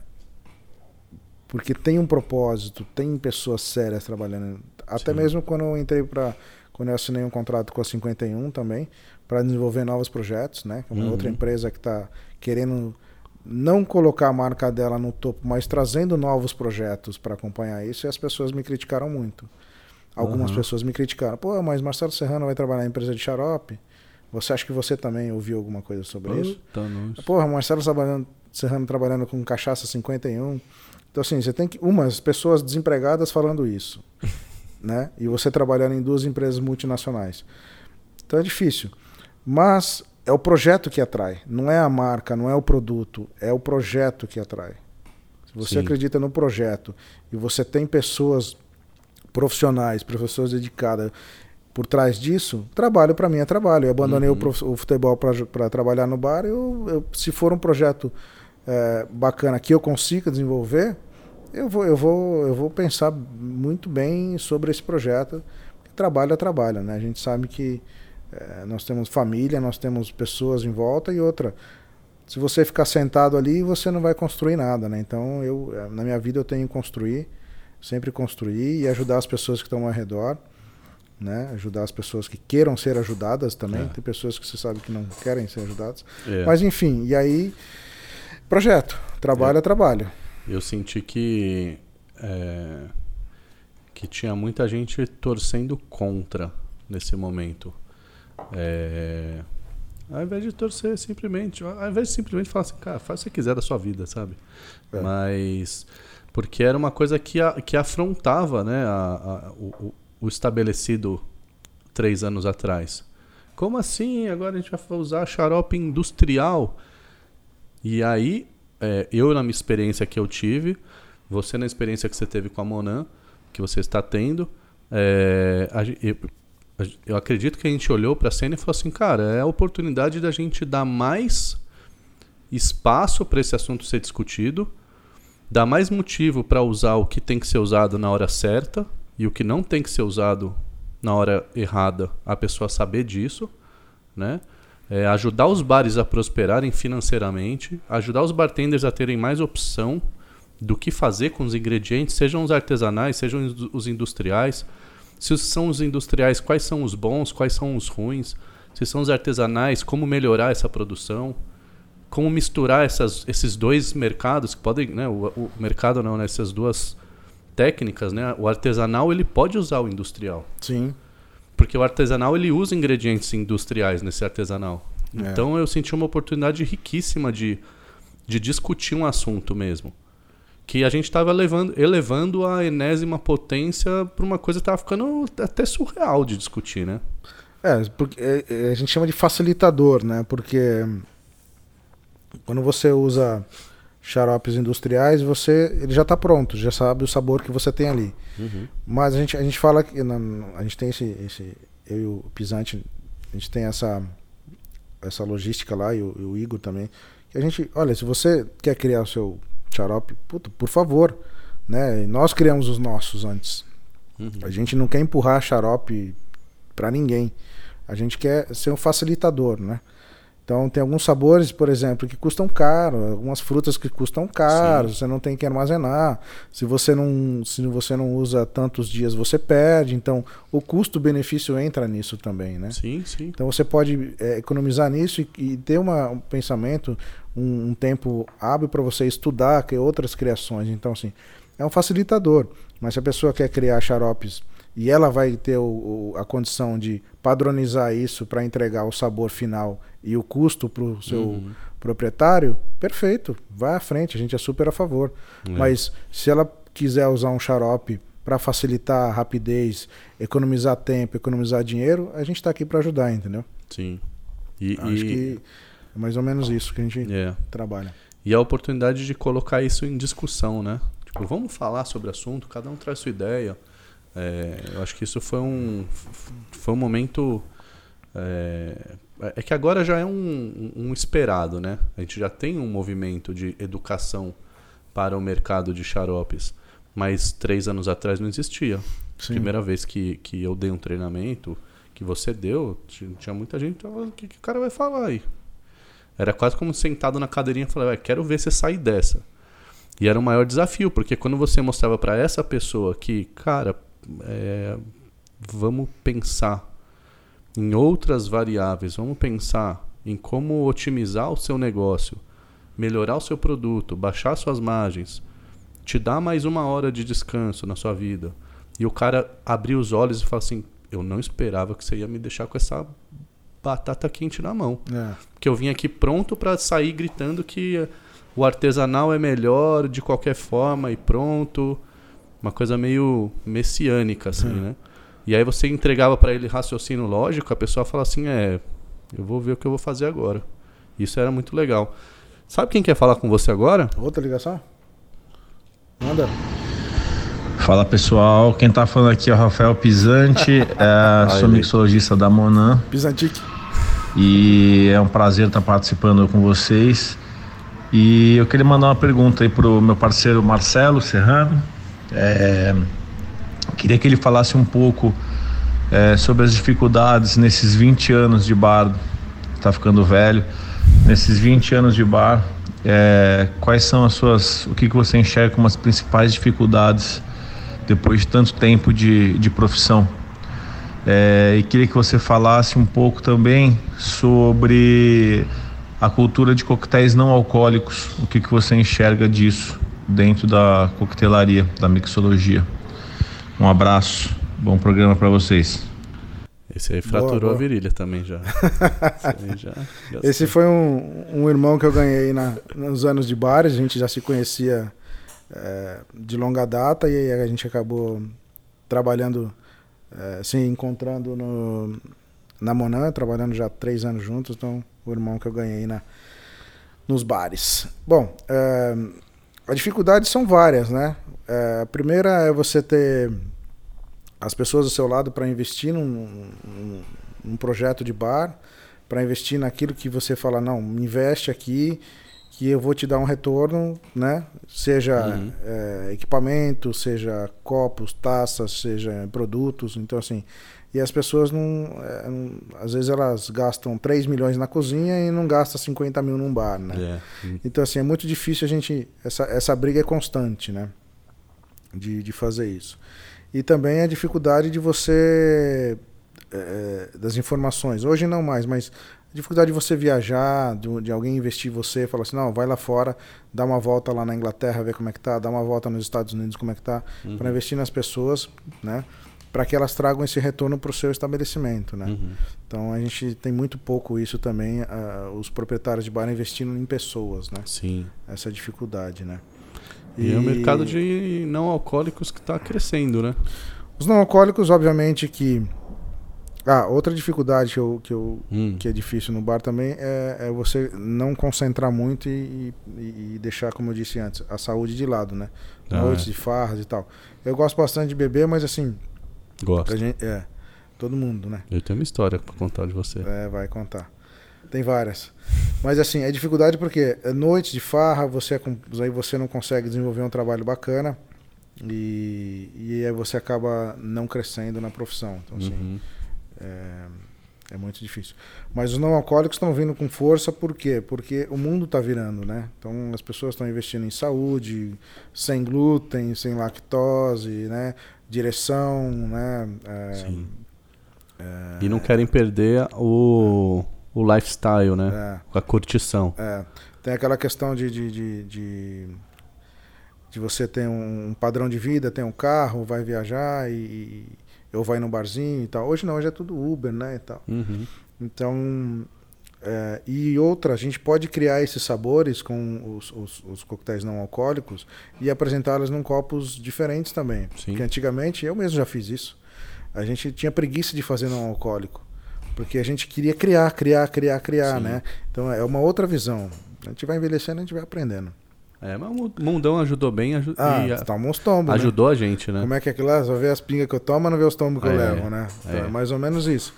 porque tem um propósito, tem pessoas sérias trabalhando. Até Sim. mesmo quando eu entrei para quando eu assinei um contrato com a 51 também para desenvolver novos projetos, né? Uma uhum. outra empresa que está querendo não colocar a marca dela no topo, mas trazendo novos projetos para acompanhar isso, e as pessoas me criticaram muito. Algumas uhum. pessoas me criticaram. Pô, mas Marcelo Serrano vai trabalhar em empresa de xarope? Você acha que você também ouviu alguma coisa sobre Puta isso? Nossa. Porra, Marcelo trabalhando, Serrano trabalhando com cachaça 51. Então, assim, você tem que. Umas pessoas desempregadas falando isso. <laughs> né? E você trabalhando em duas empresas multinacionais. Então é difícil. Mas é o projeto que atrai, não é a marca, não é o produto, é o projeto que atrai. Se você Sim. acredita no projeto e você tem pessoas profissionais, pessoas dedicadas por trás disso, trabalho para mim é trabalho. Eu abandonei Uhum. o, o futebol para trabalhar no bar. Eu, eu- se for um projeto é, bacana que eu consiga desenvolver, eu vou, eu vou, eu vou pensar muito bem sobre esse projeto. Trabalho é trabalho, né? A gente sabe que é, nós temos família, nós temos pessoas em volta e outra. Se você ficar sentado ali, você não vai construir nada, né? Então, eu, eh, na minha vida, eu tenho que construir, sempre construir e ajudar as pessoas que estão ao redor, né? Ajudar as pessoas que queiram ser ajudadas também. É. Tem pessoas que você sabe que não querem ser ajudadas. É. Mas, enfim, e aí, projeto. Trabalho é, trabalho. Eu senti que é, que tinha muita gente torcendo contra nesse momento. É, ao invés de torcer simplesmente, ao invés de simplesmente falar assim, cara, faz o que você quiser da sua vida, sabe? É. Mas porque era uma coisa que, a- que afrontava né, a- a- o, o- estabelecido três anos atrás. Como assim? Agora a gente vai usar xarope industrial? E aí, é, eu na minha experiência que eu tive, você na experiência que você teve com a Monan, que você está tendo, é, eu, eu acredito que a gente olhou para a cena e falou assim, cara, é a oportunidade da gente dar mais espaço para esse assunto ser discutido, dar mais motivo para usar o que tem que ser usado na hora certa e o que não tem que ser usado na hora errada, a pessoa saber disso, né? É, ajudar os bares a prosperarem financeiramente, ajudar os bartenders a terem mais opção do que fazer com os ingredientes, sejam os artesanais, sejam os- industriais. Se são os industriais, quais são os bons, quais são os ruins? Se são os artesanais, como melhorar essa produção? Como misturar essas, esses dois mercados que podem, né, o, o mercado não, né, essas duas técnicas, né? O artesanal ele pode usar o industrial. Sim. Porque o artesanal ele usa ingredientes industriais nesse artesanal. É. Então eu senti uma oportunidade riquíssima de, de discutir um assunto mesmo. Que a gente estava elevando, elevando a enésima potência para uma coisa que estava ficando até surreal de discutir, né? É, porque é, é, a gente chama de facilitador, né? Porque quando você usa xaropes industriais, você ele já está pronto, já sabe o sabor que você tem ali. Mas a gente, a gente fala que a gente tem esse, esse eu e o Pisante, a gente tem essa essa logística lá e o, e o Igor também. Que a gente, olha, se você quer criar o seu xarope, puta, por favor, né? Nós criamos os nossos antes. Uhum. A gente não quer empurrar xarope para ninguém. A gente quer ser um facilitador, né? Então tem alguns sabores, por exemplo, que custam caro, algumas frutas que custam caro, você não tem que armazenar. Se você não, se você não usa tantos dias, você perde. Então o custo-benefício entra nisso também, né? Sim, sim. Então você pode é, economizar nisso e, e ter uma, um pensamento, um, um tempo hábil para você estudar que outras criações. Então, assim, é um facilitador. Mas se a pessoa quer criar xaropes e ela vai ter o- o- a condição de padronizar isso para entregar o sabor final e o custo para o seu Uhum. proprietário, perfeito, vai à frente, a gente é super a favor. É. Mas se ela quiser usar um xarope para facilitar a rapidez, economizar tempo, economizar dinheiro, a gente está aqui para ajudar, entendeu? Sim. E, Acho e- que é mais ou menos isso que a gente é. trabalha. E a oportunidade de colocar isso em discussão, né? Tipo, vamos falar sobre o assunto, cada um traz sua ideia. É, eu acho que isso foi um, foi um momento. É, é que agora já é um, um esperado, né? A gente já tem um movimento de educação para o mercado de xaropes, mas três anos atrás não existia. Sim. Primeira vez que, que eu dei um treinamento, que você deu, tinha, muita gente o que, que o cara vai falar aí? Era quase como sentado na cadeirinha e falar, "Vai, quero ver você sair dessa. E era o maior desafio, porque quando você mostrava para essa pessoa que, cara, é, vamos pensar em outras variáveis, vamos pensar em como otimizar o seu negócio, melhorar o seu produto, baixar suas margens, te dar mais uma hora de descanso na sua vida. E o cara abrir os olhos e falar assim: Eu não esperava que você ia me deixar com essa batata quente na mão. É. Que eu vim aqui pronto para sair gritando que o artesanal é melhor de qualquer forma e pronto. Uma coisa meio messiânica, assim, né? E aí você entregava para ele raciocínio lógico, a pessoa fala assim, é, eu vou ver o que eu vou fazer agora. Isso era muito legal. Sabe quem quer falar com você agora? Outra ligação? Manda. Fala pessoal, quem tá falando aqui é o Rafael Pisante, <laughs> é, sou mixologista da Monan. Pisantique. E é um prazer estar participando com vocês. E eu queria mandar uma pergunta aí pro meu parceiro Marcelo Serrano. É, queria que ele falasse um pouco é, sobre as dificuldades nesses 20 anos de bar, está ficando velho, nesses 20 anos de bar, é, quais são as suas, o que, que você enxerga como as principais dificuldades depois de tanto tempo de, de profissão? É, e queria que você falasse um pouco também sobre a cultura de coquetéis não alcoólicos, o que, que você enxerga disso dentro da coquetelaria, da mixologia. Um abraço, bom programa para vocês. Esse aí fraturou boa, boa. a virilha também já. <laughs> Esse, já, já Esse foi um, um irmão que eu ganhei na, nos anos de bares, a gente já se conhecia é, de longa data e a gente acabou trabalhando é, se encontrando no, na Monan, trabalhando já três anos juntos, então o irmão que eu ganhei na, nos bares. Bom, é, as dificuldades são várias, né? É, a primeira é você ter as pessoas do seu lado para investir num, num, num, projeto de bar, para investir naquilo que você fala, não, investe aqui que eu vou te dar um retorno, né? Seja uhum. é, equipamento, seja copos, taças, seja produtos. Então, assim, e as pessoas não, é, não, Às vezes elas gastam 3 milhões na cozinha e não gastam 50 mil num bar, né? Uhum. Então, assim, é muito difícil a gente. Essa, essa briga é constante, né? De, de fazer isso. E também a dificuldade de você. É, das informações. Hoje não mais, mas dificuldade de você viajar, de, de, alguém investir em você, falar assim, não, vai lá fora, dá uma volta lá na Inglaterra, ver como é que tá, dá uma volta nos Estados Unidos, como é que tá, uhum. para investir nas pessoas, né? Para que elas tragam esse retorno para o seu estabelecimento, né? Uhum. Então a gente tem muito pouco isso também, uh, os proprietários de bar investindo em pessoas, né? Sim. Essa dificuldade, né? E, e é o mercado de não alcoólicos que está crescendo, né? Os não alcoólicos, obviamente que ah, outra dificuldade que, eu, que, eu, hum. que é difícil no bar também é, é você não concentrar muito e, e, e, deixar, como eu disse antes, a saúde de lado, né? Ah, Noites é. de farras e tal. Eu gosto bastante de beber, mas assim. Gosto. Gente, é. Todo mundo, né? Eu tenho uma história para contar de você. É, vai contar. Tem várias. Mas assim, é dificuldade porque é noite de farra, você é aí você não consegue desenvolver um trabalho bacana e, e aí você acaba não crescendo na profissão. Então, assim. Uhum é, é muito difícil. Mas os não alcoólicos estão vindo com força, por quê? Porque o mundo está virando, né? Então as pessoas estão investindo em saúde, sem glúten, sem lactose, né? Direção, né? É, Sim. É, e não querem perder o, o lifestyle, né? É. A curtição. É. Tem aquela questão de, de, de, de, de você ter um padrão de vida, tem um carro, vai viajar e eu vou no barzinho e tal. Hoje não, hoje é tudo Uber, né, e tal. Uhum. Então, é, e outra, a gente pode criar esses sabores com os, os, os coquetéis não alcoólicos e apresentá-los em copos diferentes também. Sim. Porque antigamente, eu mesmo já fiz isso. A gente tinha preguiça de fazer não alcoólico. Porque a gente queria criar, criar, criar, criar, Sim. né? Então é uma outra visão. A gente vai envelhecendo, a gente vai aprendendo. É, mas o mundão ajudou bem. Aju ah, e, toma uns tombos. Né? Ajudou né? a gente, né? Como é que é aquilo lá? Só vê as pingas que eu tomo, não vê os tombos que é, eu levo, né? Então, é. é mais ou menos isso.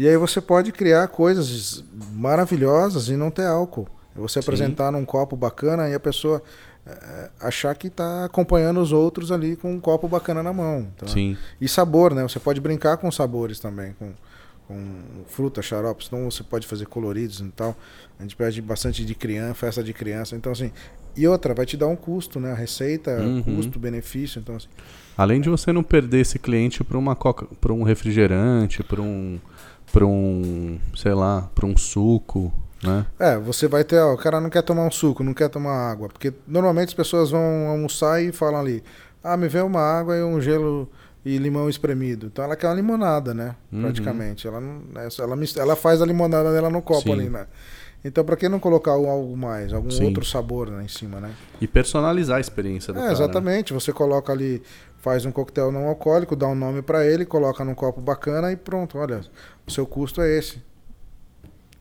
E aí você pode criar coisas maravilhosas e não ter álcool. Você apresentar Sim. num copo bacana e a pessoa é, achar que está acompanhando os outros ali com um copo bacana na mão. Então, Sim. E sabor, né? Você pode brincar com sabores também, com, com fruta, xaropes. Então você pode fazer coloridos e tal. A gente pede bastante de criança, festa de criança. Então, assim, e outra, vai te dar um custo, né? A receita, uhum. custo, benefício. Então, assim. Além de você não perder esse cliente para uma coca, para um refrigerante, para um, para um, sei lá, para um suco, né? É, você vai ter, ó, o cara não quer tomar um suco, não quer tomar água, porque normalmente as pessoas vão almoçar e falam ali, ah, me vê uma água e um gelo e limão espremido. Então ela quer uma limonada, né? Uhum. Praticamente. Ela, não, ela, ela faz a limonada dela no copo Sim. ali, né? Então, pra que não colocar algo mais, algum Sim. outro sabor né, em cima, né? E personalizar a experiência do É, cara. né? exatamente. Você coloca ali, faz um coquetel não alcoólico, dá um nome pra ele, coloca num copo bacana e pronto. Olha, o seu custo é esse.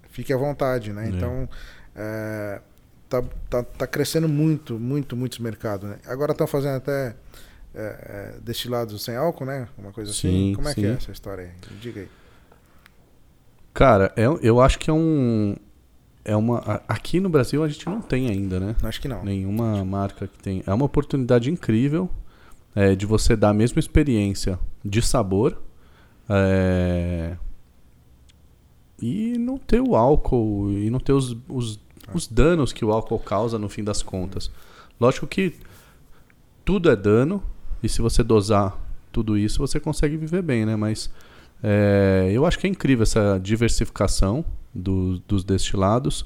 Fique à vontade, né? É. Então, é, tá, tá, tá crescendo muito, muito, muito esse mercado, né? Agora estão fazendo até é, é, destilados sem álcool, né? Uma coisa assim. Sim, Como é que sim. é essa história aí? Diga aí. Cara, é- eu acho que é um. É uma. Aqui no Brasil a gente não tem ainda, né? Acho que não. Nenhuma marca que tem. É uma oportunidade incrível é, de você dar a mesma experiência de sabor é, e não ter o álcool e não ter os, os, os danos que o álcool causa no fim das contas. Lógico que tudo é dano e se você dosar tudo isso você consegue viver bem, né? Mas é, eu acho que é incrível essa diversificação do- dos destilados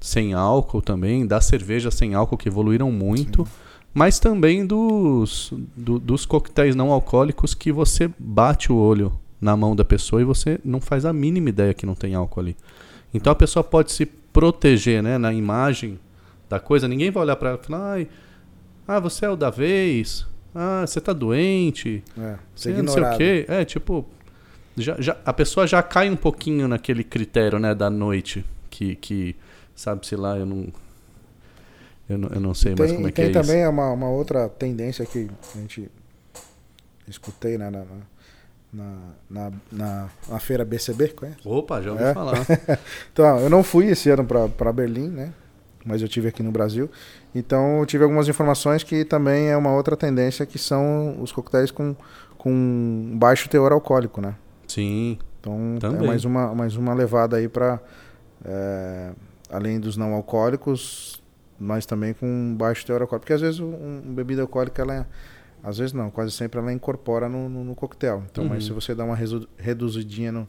sem álcool também, das cervejas sem álcool que evoluíram muito, mas também dos, do- dos coquetéis não alcoólicos que você bate o olho na mão da pessoa e você não faz a mínima ideia que não tem álcool ali. Então a pessoa pode se proteger né, na imagem da coisa, ninguém vai olhar para ela e falar, ah, você é o da vez, ah, você tá doente, É, você ser não sei o quê. É, tipo, já, já- a pessoa já cai um pouquinho naquele critério, né, da noite, que, que sabe-se lá, eu não, eu não, eu não sei mais Tem, como é que tem é também isso. uma, uma outra tendência que a gente escutei né, na, na, na, na, na, na feira BCB, conhece? Opa, já ouvi É? falar. <laughs> Então, eu não fui esse ano para Berlim, né? Mas eu tive aqui no Brasil. Então, eu tive algumas informações que também é uma outra tendência, que são os coquetéis com, com baixo teor alcoólico, né? Sim, Então, Também. é mais uma, mais uma levada aí para, além dos não alcoólicos, mas também com baixo teor alcoólico. Porque às vezes um, uma bebida alcoólica, ela é- às vezes não, quase sempre ela incorpora no, no, no coquetel. Então, mas Uhum. se você dá uma resu- reduzidinha no,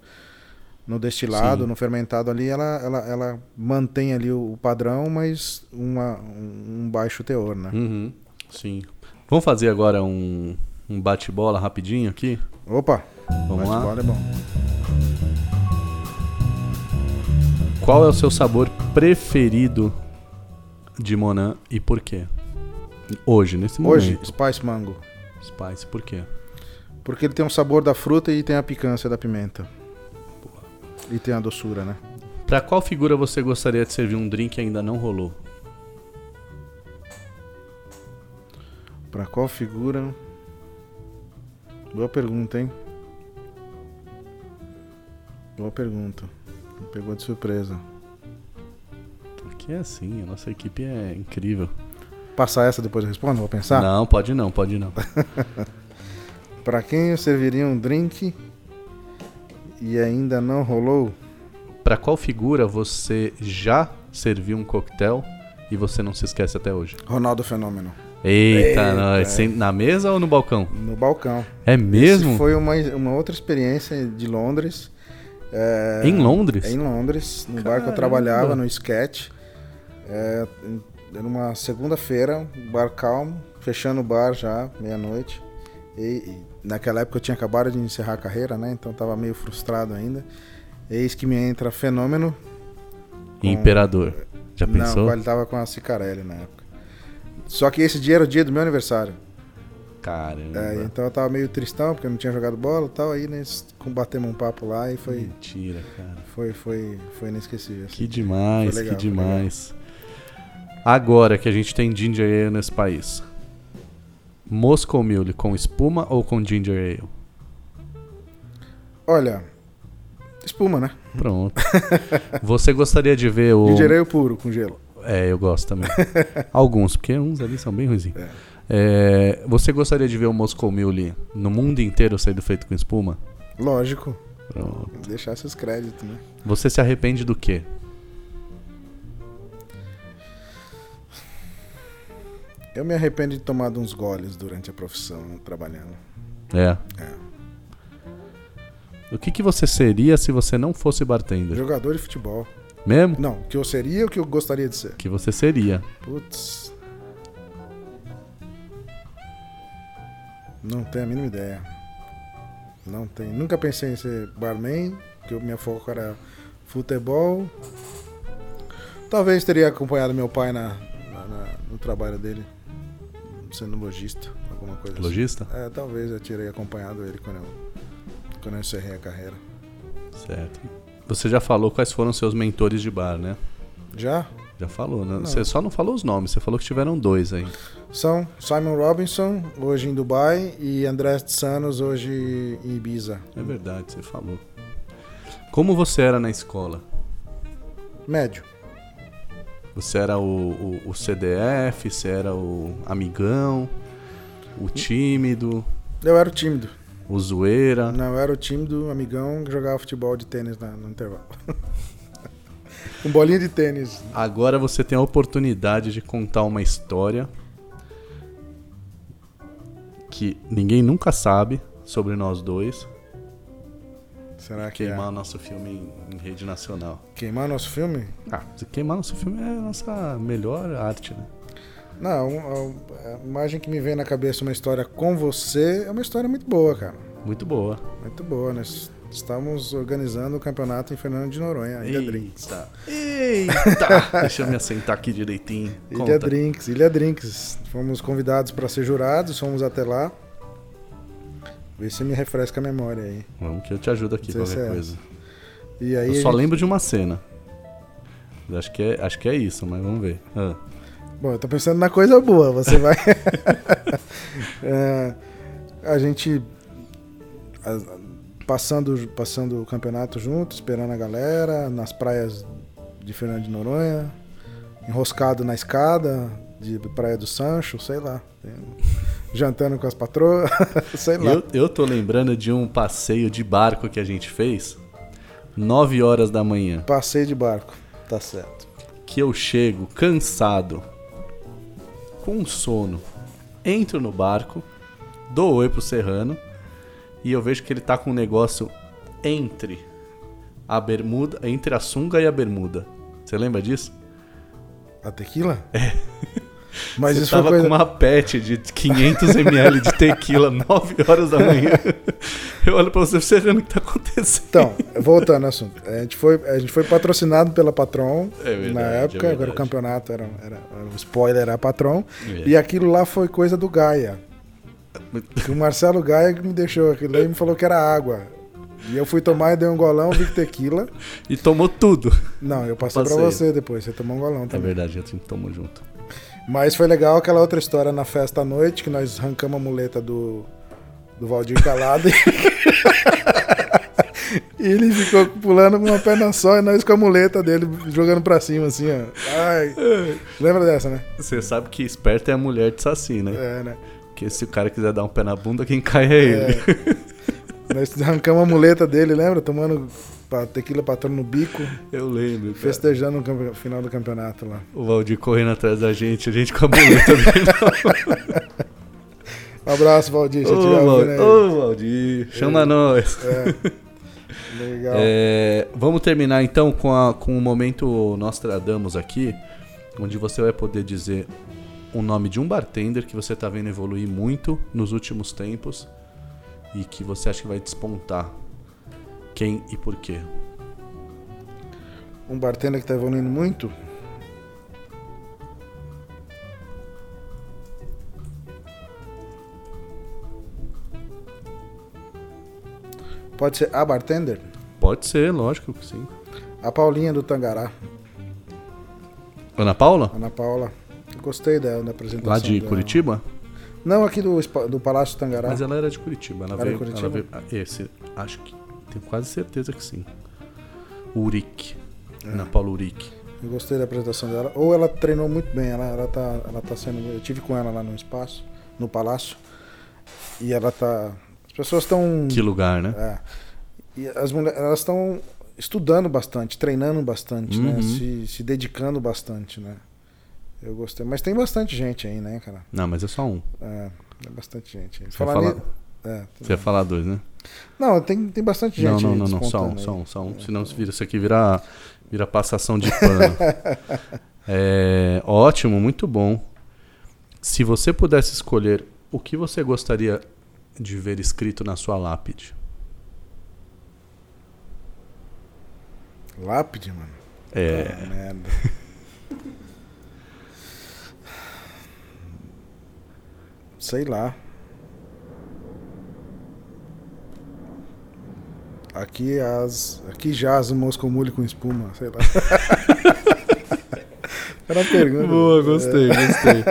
no destilado, Sim. no fermentado ali, ela, ela, ela mantém ali o, o padrão, mas uma, um, um baixo teor, né? uhum, sim. Vamos fazer agora um, um bate-bola rapidinho aqui? Opa! Vamos lá? é bom. Qual é o seu sabor preferido de Monan e por quê? Hoje, nesse momento. Hoje, Spice Mango. Spice, por quê? Porque ele tem o sabor da fruta e tem a picância da pimenta. E tem a doçura, né? Pra qual figura você gostaria de servir um drink que ainda não rolou? Pra qual figura? Boa pergunta, hein? Boa pergunta. Me pegou de surpresa. Porque é assim, a nossa equipe é incrível. Passar essa depois eu respondo? Vou pensar. Não, pode não, pode não. <laughs> Pra quem eu serviria um drink e ainda não rolou? Pra qual figura você já serviu um coquetel e você não se esquece até hoje? Ronaldo Fenômeno. Eita, Eita, nós, é. na mesa ou no balcão? No balcão. É mesmo? Esse foi uma, uma outra experiência de Londres. É, Em Londres? Em Londres, no bar que eu Caramba. trabalhava, no Sketch. É, era uma segunda-feira, bar calmo, fechando o bar já, meia-noite. E, e naquela época eu tinha acabado de encerrar a carreira, né? Então tava meio frustrado ainda. Eis que me entra Fenômeno. com- Imperador. Já Não, pensou? ele tava com a Cicarelli na época. Só que esse dia era o dia do meu aniversário. Caramba. É, então eu tava meio tristão, porque eu não tinha jogado bola e tal. Aí nós combatemos um papo lá e foi, Mentira, cara. foi, foi, foi inesquecível. assim. Que demais, legal, que demais. Agora que a gente tem ginger ale nesse país. Moscow Mule com espuma ou com ginger ale? Olha, espuma, né? Pronto. Você gostaria de ver o. Ginger ale puro, com gelo. É, eu gosto também. Alguns, porque uns ali são bem ruins. É, você gostaria de ver o Moscow Mule no mundo inteiro sendo feito com espuma? Lógico, Pronto. deixar seus créditos, né? Você se arrepende do quê? Eu me arrependo de tomar uns goles durante a profissão, trabalhando. É. É. O que, que você seria se você não fosse bartender? Jogador de futebol. Mesmo? Não, o que eu seria o que eu gostaria de ser. Que você seria. Putz. Não tenho a mínima ideia. Não tenho. Nunca pensei em ser barman, o minha foco era futebol. Talvez teria acompanhado meu pai na, na- no trabalho dele, sendo lojista, alguma coisa Logista? assim. É, talvez eu teria acompanhado ele quando eu, quando eu encerrei a carreira. Certo. Você já falou quais foram seus mentores de bar, né? Já? Já falou, né? Não. Você só não falou os nomes, você falou que tiveram dois aí. São Simon Robinson, hoje em Dubai, e André Tsanos, hoje em Ibiza. É verdade, você falou. Como você era na escola? Médio. Você era o, o, o CDF, você era o amigão, o tímido, Eu era o tímido. o zoeira. Não, eu era o tímido amigão que jogava futebol de tênis na- no intervalo. <laughs> Com bolinha de tênis. Agora você tem a oportunidade de contar uma história que ninguém nunca sabe sobre nós dois. Será que Queimar é? o nosso filme em, em rede nacional. Queimar nosso filme? Ah, queimar nosso filme é a nossa melhor arte, né? Não, a, a imagem que me vem na cabeça uma história com você é uma história muito boa, cara. Muito boa. Muito boa. Nós estamos organizando o campeonato em Fernando de Noronha, Ilha Drinks. Eita! Eita! <laughs> Deixa eu me assentar aqui direitinho. Ilha Conta. Drinks, Ilha Drinks. Fomos convidados para ser jurados, fomos até lá. Vê se me refresca a memória aí. Vamos que eu te ajudo aqui, qualquer é coisa. Aí Eu só gente- lembro de uma cena. Acho que é, acho que é isso, mas vamos ver. Ah, Bom, eu tô pensando na coisa boa, você vai. <laughs> É, a gente. Passando, passando o campeonato junto, esperando a galera, nas praias de Fernando de Noronha, enroscado na escada de Praia do Sancho, sei lá. Jantando com as patroas, <laughs> sei lá. Eu, eu tô lembrando de um passeio de barco que a gente fez. 9 horas da manhã. Passei de barco, tá certo. Que eu chego cansado, com sono, entro no barco, dou oi pro Serrano e eu vejo que ele tá com um negócio entre a bermuda, entre a sunga e a bermuda. Você lembra disso? A tequila? É. <laughs> Mas Você tava coisa. com uma pet de 500ml de tequila <laughs> 9 horas da manhã. Eu olho pra você, Serrano, o que tá acontecendo? Então, voltando ao assunto. A gente foi, a gente foi patrocinado pela Patron É verdade, na é época. agora verdade. o campeonato era, era, era- O spoiler era a Patron. É. E aquilo lá foi coisa do Gaia. O Marcelo Gaia que me deixou aquilo lá e me falou que era água. E eu fui tomar e dei um golão, vi que tequila. E tomou tudo. Não, eu passei pra Passeio. você depois. Você tomou um golão É também. verdade, a gente tomou junto. Mas foi legal aquela outra história na festa à noite, que nós arrancamos a muleta do, do Valdir Calado. <laughs> e ele ficou pulando com uma perna só e nós com a muleta dele jogando pra cima, assim, ó. Ai. Lembra dessa, né? Você sabe que esperto é a mulher de Saci, né? É, né? Porque se o cara quiser dar um pé na bunda, quem cai é ele. Nós arrancamos a muleta dele, lembra? Tomando tequila patrão no bico, Eu lembro. cara. festejando o final do campeonato lá. O Valdir correndo atrás da gente, a gente com a muleta dele. Um <laughs> abraço, Valdir, Ô, estiver ouvindo Val- aí. Ô, Valdir, chama nós. Legal. É, vamos terminar então com, a, com o momento Nostradamus aqui, onde você vai poder dizer o nome de um bartender que você tá vendo evoluir muito nos últimos tempos e que você acha que vai despontar. Quem e por quê? Um bartender que tá evoluindo muito. Pode ser a bartender? Pode ser, lógico que sim. A Paulinha do Tangará. Ana Paula? Ana Paula. Gostei da, da apresentação. Lá de. Curitiba? Não, aqui do, do Palácio Tangará. Mas ela era de Curitiba. Ela Era veio, de Curitiba? Veio, ah, esse, acho que. Tenho quase certeza que sim. Uric. É. Ana Paula Uric. Eu gostei da apresentação dela. Ou ela treinou muito bem. Ela, ela, tá, ela tá sendo. Eu tive com ela lá no espaço, no palácio. E ela tá. As pessoas estão. Que lugar, né? É. E as mulheres, elas estão estudando bastante, treinando bastante, né? Uhum. Se, se dedicando bastante, né? Eu gostei. Mas tem bastante gente aí, né, cara? Não, mas é só um. É, tem bastante gente aí. Você Falar falar, é, você ia falar dois, né? Não, tem, tem bastante Não, gente não, aí não, não. Só um, só um, só um. Senão se vira, isso aqui vira, vira passação de pano. <laughs> é, ótimo, muito bom. Se você pudesse escolher o que você gostaria de ver escrito na sua lápide? Lápide, mano. É. Ah, merda. Sei lá. Aqui as. Aqui jaz o Moscou Mule com espuma, sei lá. <laughs> Era a pergunta. Boa, gostei, gostei.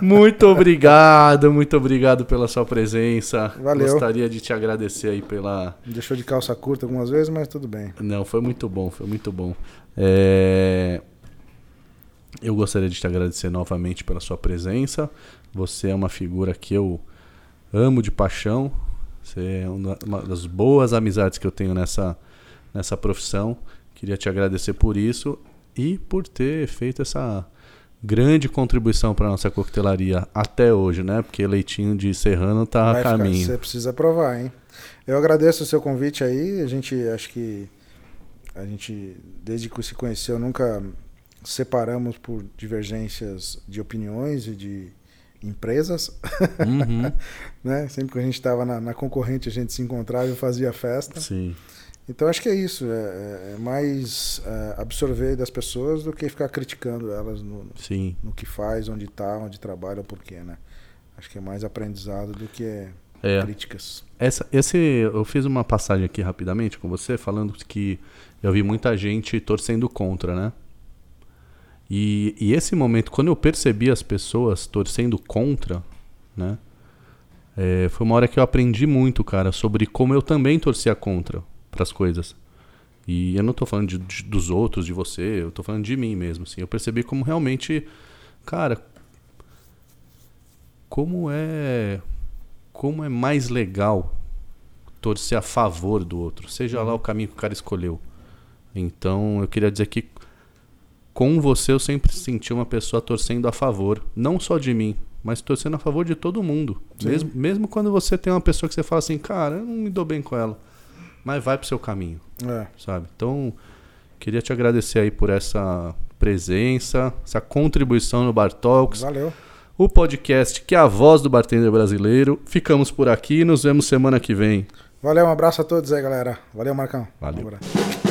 Muito obrigado, muito obrigado pela sua presença. Valeu. Gostaria de te agradecer aí pela. Deixou de calça curta algumas vezes, mas tudo bem. Não, foi muito bom, foi muito bom. É, Eu gostaria de te agradecer novamente pela sua presença. Você é uma figura que eu amo de paixão. Você é uma das boas amizades que eu tenho nessa, nessa profissão. Queria te agradecer por isso e por ter feito essa grande contribuição para nossa coquetelaria até hoje, né? Porque leitinho de serrano tá a Vai ficar- caminho. Você precisa provar, hein? Eu agradeço o seu convite aí. A gente, acho que a gente, desde que se conheceu, nunca separamos por divergências de opiniões e de empresas, Uhum, <laughs> né? Sempre que a gente estava na, na concorrente, a gente se encontrava e fazia festa. sim. Então acho que é isso. É, é mais é, absorver das pessoas do que ficar criticando elas no, Sim. no que faz, onde está, onde trabalha, o porquê, né? Acho que é mais aprendizado do que É. críticas. Essa, esse, eu fiz uma passagem aqui rapidamente com você, falando que eu vi muita gente torcendo contra, né? E, e esse momento, quando eu percebi as pessoas torcendo contra, né? é, foi uma hora que eu aprendi muito, cara, sobre como eu também torcia contra as coisas. E eu não tô falando de- de- dos outros, de você, eu tô falando de mim mesmo, assim. Eu percebi como realmente, cara, como é como é mais legal torcer a favor do outro, seja lá o caminho que o cara escolheu. Então, eu queria dizer que com você eu sempre senti uma pessoa torcendo a favor, não só de mim, mas torcendo a favor de todo mundo. Sim. Mesmo, mesmo quando você tem uma pessoa que você fala assim, cara, eu não me dou bem com ela, mas vai pro seu caminho, É. sabe? Então, queria te agradecer aí por essa presença, essa contribuição no Bar Talks Valeu. o podcast que é a voz do bartender brasileiro. Ficamos por aqui, nos vemos semana que vem. Valeu, um abraço a todos aí, galera. Valeu, Marcão. Valeu. Um.